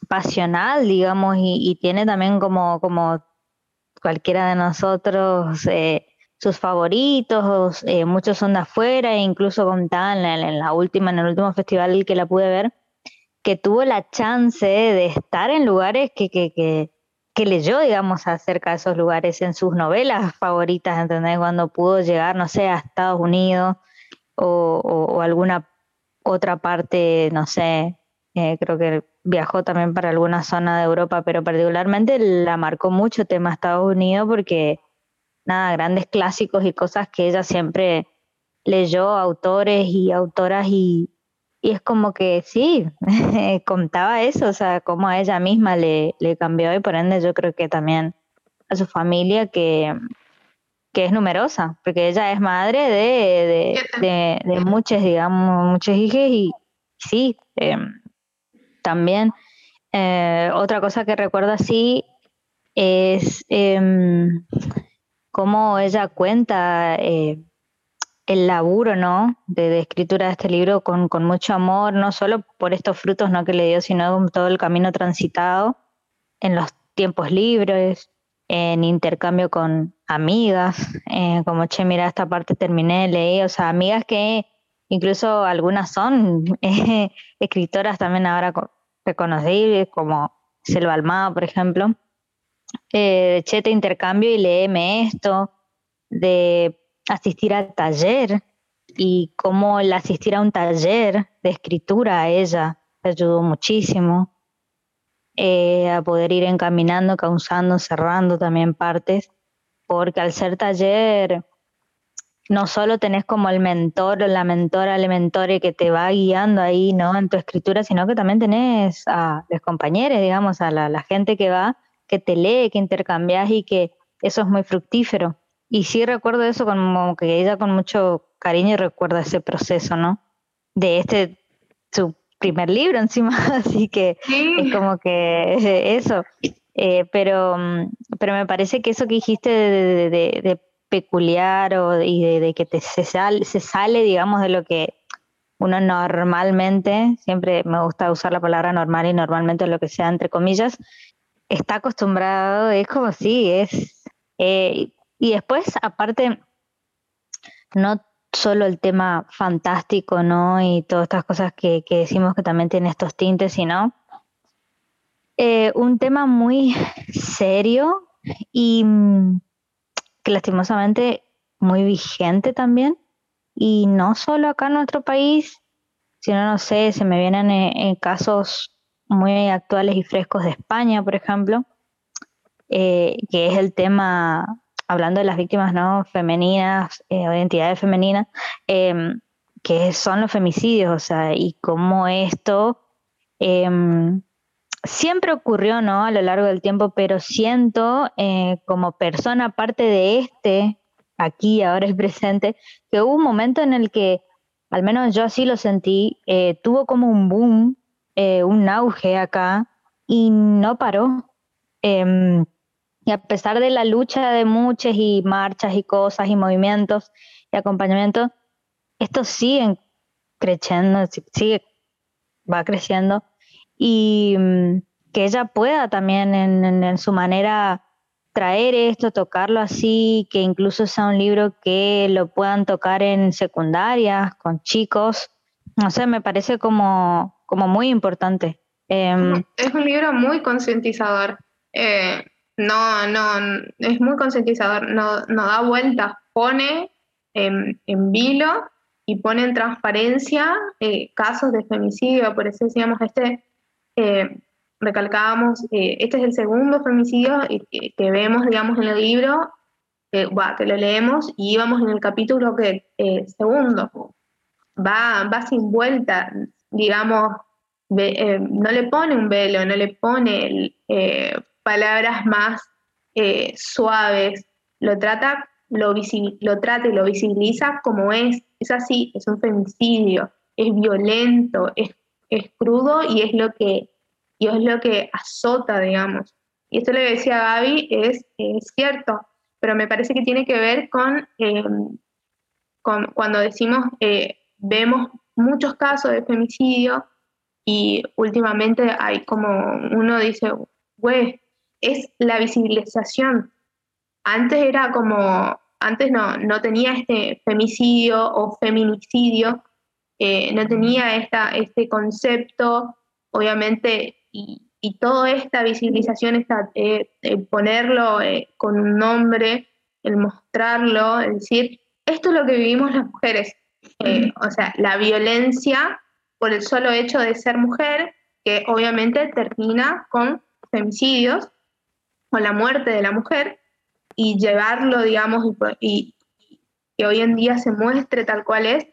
pasional, digamos, y, tiene también como, como cualquiera de nosotros eh, sus favoritos, eh, muchos son de afuera, e incluso contaban en, en, la última, en el último festival que la pude ver, que tuvo la chance de estar en lugares que, que, que, que leyó, digamos, acerca de esos lugares en sus novelas favoritas, ¿entendés? Cuando pudo llegar, no sé, a Estados Unidos o, o alguna otra parte, no sé, eh, creo que viajó también para alguna zona de Europa, pero particularmente la marcó mucho tema Estados Unidos porque, nada, grandes clásicos y cosas que ella siempre leyó, autores y autoras y, y es como que sí, (laughs) contaba eso, o sea, como a ella misma le, le cambió y por ende yo creo que también a su familia que que es numerosa, porque ella es madre de, de, de, muchas, digamos, muchos hijos y sí, em, también. Eh, otra cosa que recuerdo así es eh, cómo ella cuenta eh, el laburo, ¿no? De, escritura de este libro con, mucho amor, no solo por estos frutos ¿no? que le dio, sino todo el camino transitado en los tiempos libres, en intercambio con amigas, eh, como, che, mira, esta parte terminé, leí, o sea, amigas que incluso algunas son (laughs) eh, escritoras también ahora reconocibles, como Selva Almada, por ejemplo, eh, che, te intercambio y léeme esto, de asistir al taller y cómo el asistir a un taller de escritura a ella te ayudó muchísimo eh, a poder ir encaminando, causando, cerrando también partes, porque al ser taller no solo tenés como el mentor o la mentora, el mentore que te va guiando ahí, ¿no? En tu escritura, sino que también tenés a los compañeros, digamos, a la, gente que va, que te lee, que intercambias y que eso es muy fructífero. Y sí recuerdo eso como que ella con mucho cariño recuerda ese proceso, ¿no? De este, su primer libro encima, (laughs) así que es como que eso. Eh, pero, mm, pero me parece que eso que dijiste de, peculiar o, y de, que te, se, sale, se sale, digamos, de lo que uno normalmente, siempre me gusta usar la palabra normal y normalmente lo que sea entre comillas, está acostumbrado, es como si es... Eh, y después, aparte, no solo el tema fantástico, ¿no? Y todas estas cosas que, decimos que también tiene estos tintes, sino eh, un tema muy serio y mm, que lastimosamente muy vigente también. Y no solo acá en nuestro país, sino, no sé, se me vienen en, casos muy actuales y frescos de España, por ejemplo, eh, que es el tema hablando de las víctimas no femeninas eh, o identidades femeninas, em, que son los femicidios, o sea, y cómo esto em, siempre ocurrió, ¿no? A lo largo del tiempo, pero siento eh, como persona parte de este, aquí, ahora es presente, que hubo un momento en el que, al menos yo así lo sentí, tuvo como un boom, un auge acá, y no paró. Em, y a pesar de la lucha de muchas y marchas y cosas y movimientos y acompañamiento, esto sigue creciendo, sigue, va creciendo. Y mm, que ella pueda también en, su manera traer esto, tocarlo así, que incluso sea un libro que lo puedan tocar en secundarias, con chicos. No sé, me parece como, como muy importante. Em, es un libro muy concientizador. Eh, no, no, es muy concientizador, no, no da vueltas, pone en, vilo y pone en transparencia eh, casos de femicidio, por eso decíamos, este, eh, recalcábamos, eh, este es el segundo femicidio que, vemos, digamos, en el libro, que lo leemos y íbamos en el capítulo que segundo, va, va sin vuelta, digamos, no le pone un velo, no le pone el, palabras más eh, suaves, lo trata, lo, lo trata y lo visibiliza como es, es así, es un femicidio, es violento, es, crudo y es lo que y es lo que azota, digamos. Y esto le decía Gaby, es, cierto, pero me parece que tiene que ver con, con cuando decimos, eh, vemos muchos casos de femicidio y últimamente hay como uno dice, güey, es la visibilización. Antes era como, antes no, no tenía este femicidio o feminicidio, eh, no tenía esta, este concepto, obviamente, y, toda esta visibilización, esta, eh, ponerlo eh, con un nombre, el mostrarlo, el decir, esto es lo que vivimos las mujeres. O sea, la violencia por el solo hecho de ser mujer, que obviamente termina con femicidios, con la muerte de la mujer y llevarlo, digamos, y, que hoy en día se muestre tal cual es,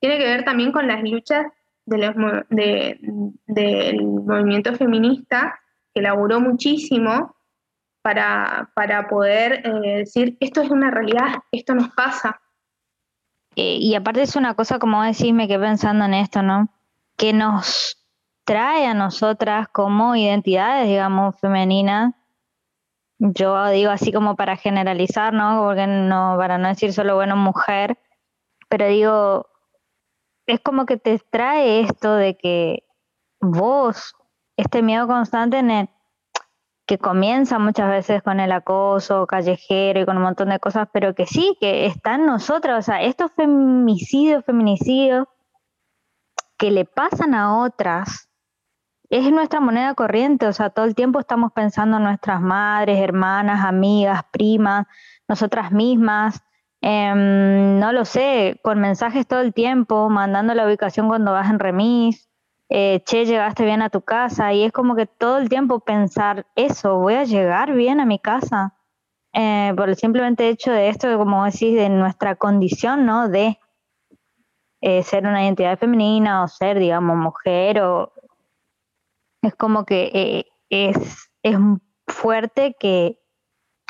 tiene que ver también con las luchas de del movimiento feminista, que laburó muchísimo para, para poder eh, decir, esto es una realidad, esto nos pasa. Eh, y aparte es una cosa, como decís, me quedé pensando en esto, ¿no? Que nos trae a nosotras como identidades, digamos, femeninas, yo digo así como para generalizar, ¿no? Porque no, para no decir solo bueno mujer, pero digo, es como que te trae esto de que vos, este miedo constante en el, que comienza muchas veces con el acoso callejero y con un montón de cosas, pero que sí, que está en nosotras, o sea, estos femicidios, feminicidios que le pasan a otras, es nuestra moneda corriente, o sea, todo el tiempo estamos pensando en nuestras madres, hermanas, amigas, primas, nosotras mismas, em, no lo sé, con mensajes todo el tiempo, mandando la ubicación cuando vas en remis, eh, che, llegaste bien a tu casa, y es como que todo el tiempo pensar eso, voy a llegar bien a mi casa, eh, por el simplemente hecho de esto, como decís, de nuestra condición, ¿no? De eh, ser una identidad femenina o ser, digamos, mujer o es como que es, es fuerte que,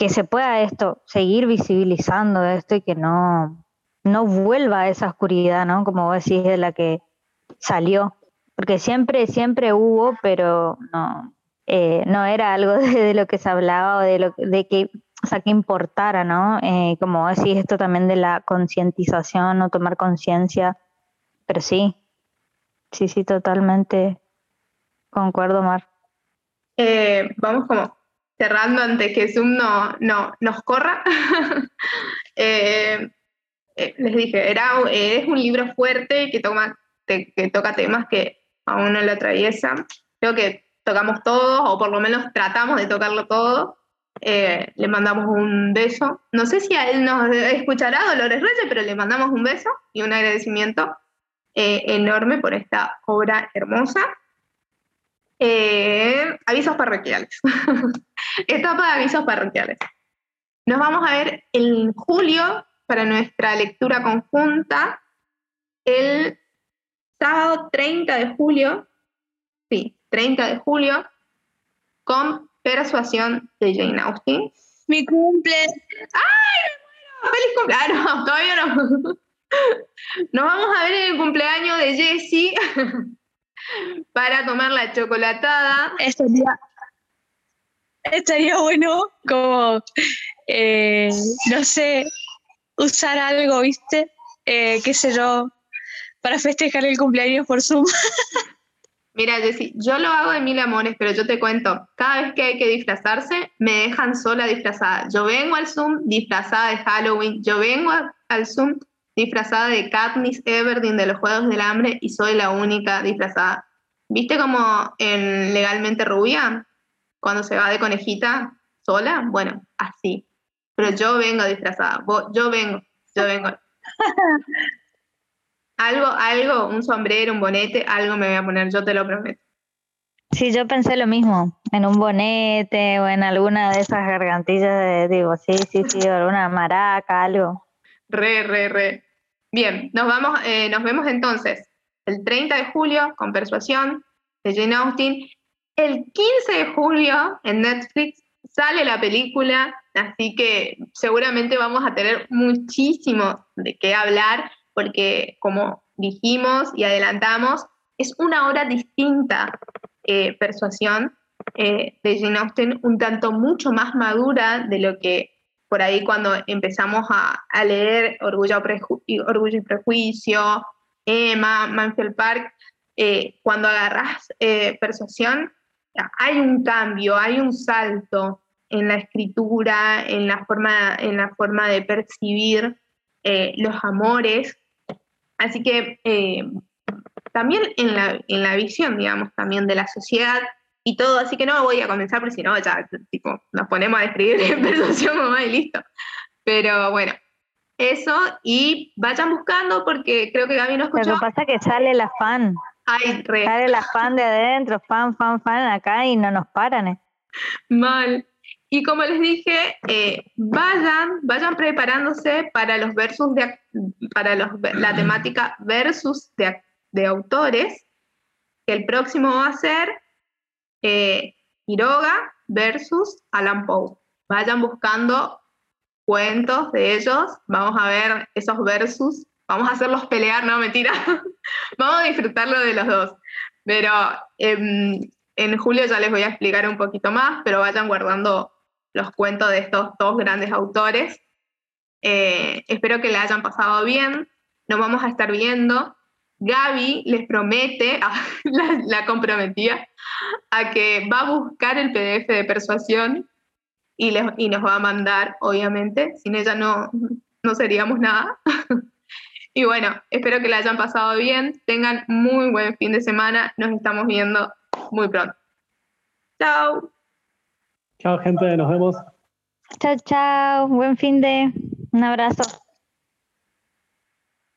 se pueda esto, seguir visibilizando esto y que no, no vuelva a esa oscuridad, ¿no? Como decís, de la que salió. Porque siempre, siempre hubo, pero no, eh, no era algo (laughs) de, lo que se hablaba o de, lo, de que, o sea, que importara, ¿no? Eh, como decís, esto también de la concientización o tomar conciencia. Pero sí, sí, sí, totalmente Concuerdo, Mar. Eh, vamos como cerrando antes que Zoom no, no nos corra. (laughs) Eh, les dije, era, es un libro fuerte que, toma, que toca temas que a uno le atraviesan. Creo que tocamos todos, o por lo menos tratamos de tocarlo todo. Eh, le mandamos un beso. No sé si a él nos escuchará Dolores Reyes, pero le mandamos un beso y un agradecimiento eh, enorme por esta obra hermosa. Eh, avisos parroquiales. (laughs) Etapa de avisos parroquiales. Nos vamos a ver en julio para nuestra lectura conjunta el sábado 30 de julio, sí, 30 de julio, con Persuasión de Jane Austen. Mi cumple. ¡Ay, ¡Feliz cumpleaños! (laughs) No, todavía no. Nos vamos a ver en el cumpleaños de Jessie (laughs) para tomar la chocolatada. Estaría, estaría bueno como, eh, no sé, usar algo, ¿viste? Eh, qué sé yo, para festejar el cumpleaños por Zoom. (laughs) Mira, Jessy, yo lo hago de mil amores, pero yo te cuento, cada vez que hay que disfrazarse, me dejan sola disfrazada. Yo vengo al Zoom disfrazada de Halloween, yo vengo al Zoom disfrazada de Katniss Everdeen de los Juegos del Hambre y soy la única disfrazada. ¿Viste como en Legalmente Rubia? Cuando se va de conejita sola, bueno, así. Pero yo vengo disfrazada, yo vengo, yo vengo. (laughs) algo, algo, un sombrero, un bonete, algo me voy a poner, yo te lo prometo. Sí, yo pensé lo mismo, en un bonete o en alguna de esas gargantillas de, digo, sí, sí, sí, alguna maraca, algo. Re, re, re. Bien, nos vamos, eh, nos vemos entonces el 30 de julio con Persuasión de Jane Austen. El 15 de julio en Netflix sale la película, así que seguramente vamos a tener muchísimo de qué hablar porque como dijimos y adelantamos, es una obra distinta, eh, Persuasión, eh, de Jane Austen, un tanto mucho más madura de lo que por ahí cuando empezamos a, leer Orgullo, y Prejuicio, Emma, Manfield Park, eh, cuando agarras Persuasión, hay un cambio, hay un salto en la escritura, en la forma, en la forma de percibir los amores Así que eh, también en la, en la visión, digamos, también de la sociedad y todo, así que no voy a comenzar porque si no, ya tipo, nos ponemos a escribir (laughs) en persuasión mamá y listo. Pero bueno, eso, y vayan buscando porque creo que Gaby no escuchó. Lo que pasa es que sale la fan. Ay, re. Sale la fan de adentro, fan, fan, fan acá y no nos paran. Eh. Mal. Y como les dije, eh, vayan, vayan preparándose para los versus de, para los, la temática versus de, de, autores, que el próximo va a ser eh, Quiroga versus Alan Poe. Vayan buscando cuentos de ellos, vamos a ver esos versus, vamos a hacerlos pelear, no mentira, (laughs) vamos a disfrutarlo de los dos. Pero em, en julio ya les voy a explicar un poquito más, pero vayan guardando los cuentos de estos dos grandes autores. Eh, espero que le hayan pasado bien. Nos vamos a estar viendo. Gaby les promete, (laughs) la, comprometía, a que va a buscar el PDF de persuasión y, les, y nos va a mandar, obviamente. Sin ella no, no seríamos nada. (laughs) y bueno, espero que le hayan pasado bien. Tengan muy buen fin de semana. Nos estamos viendo muy pronto. Chao. Chao, gente, nos vemos. Chao, chao. Buen fin de. Un abrazo.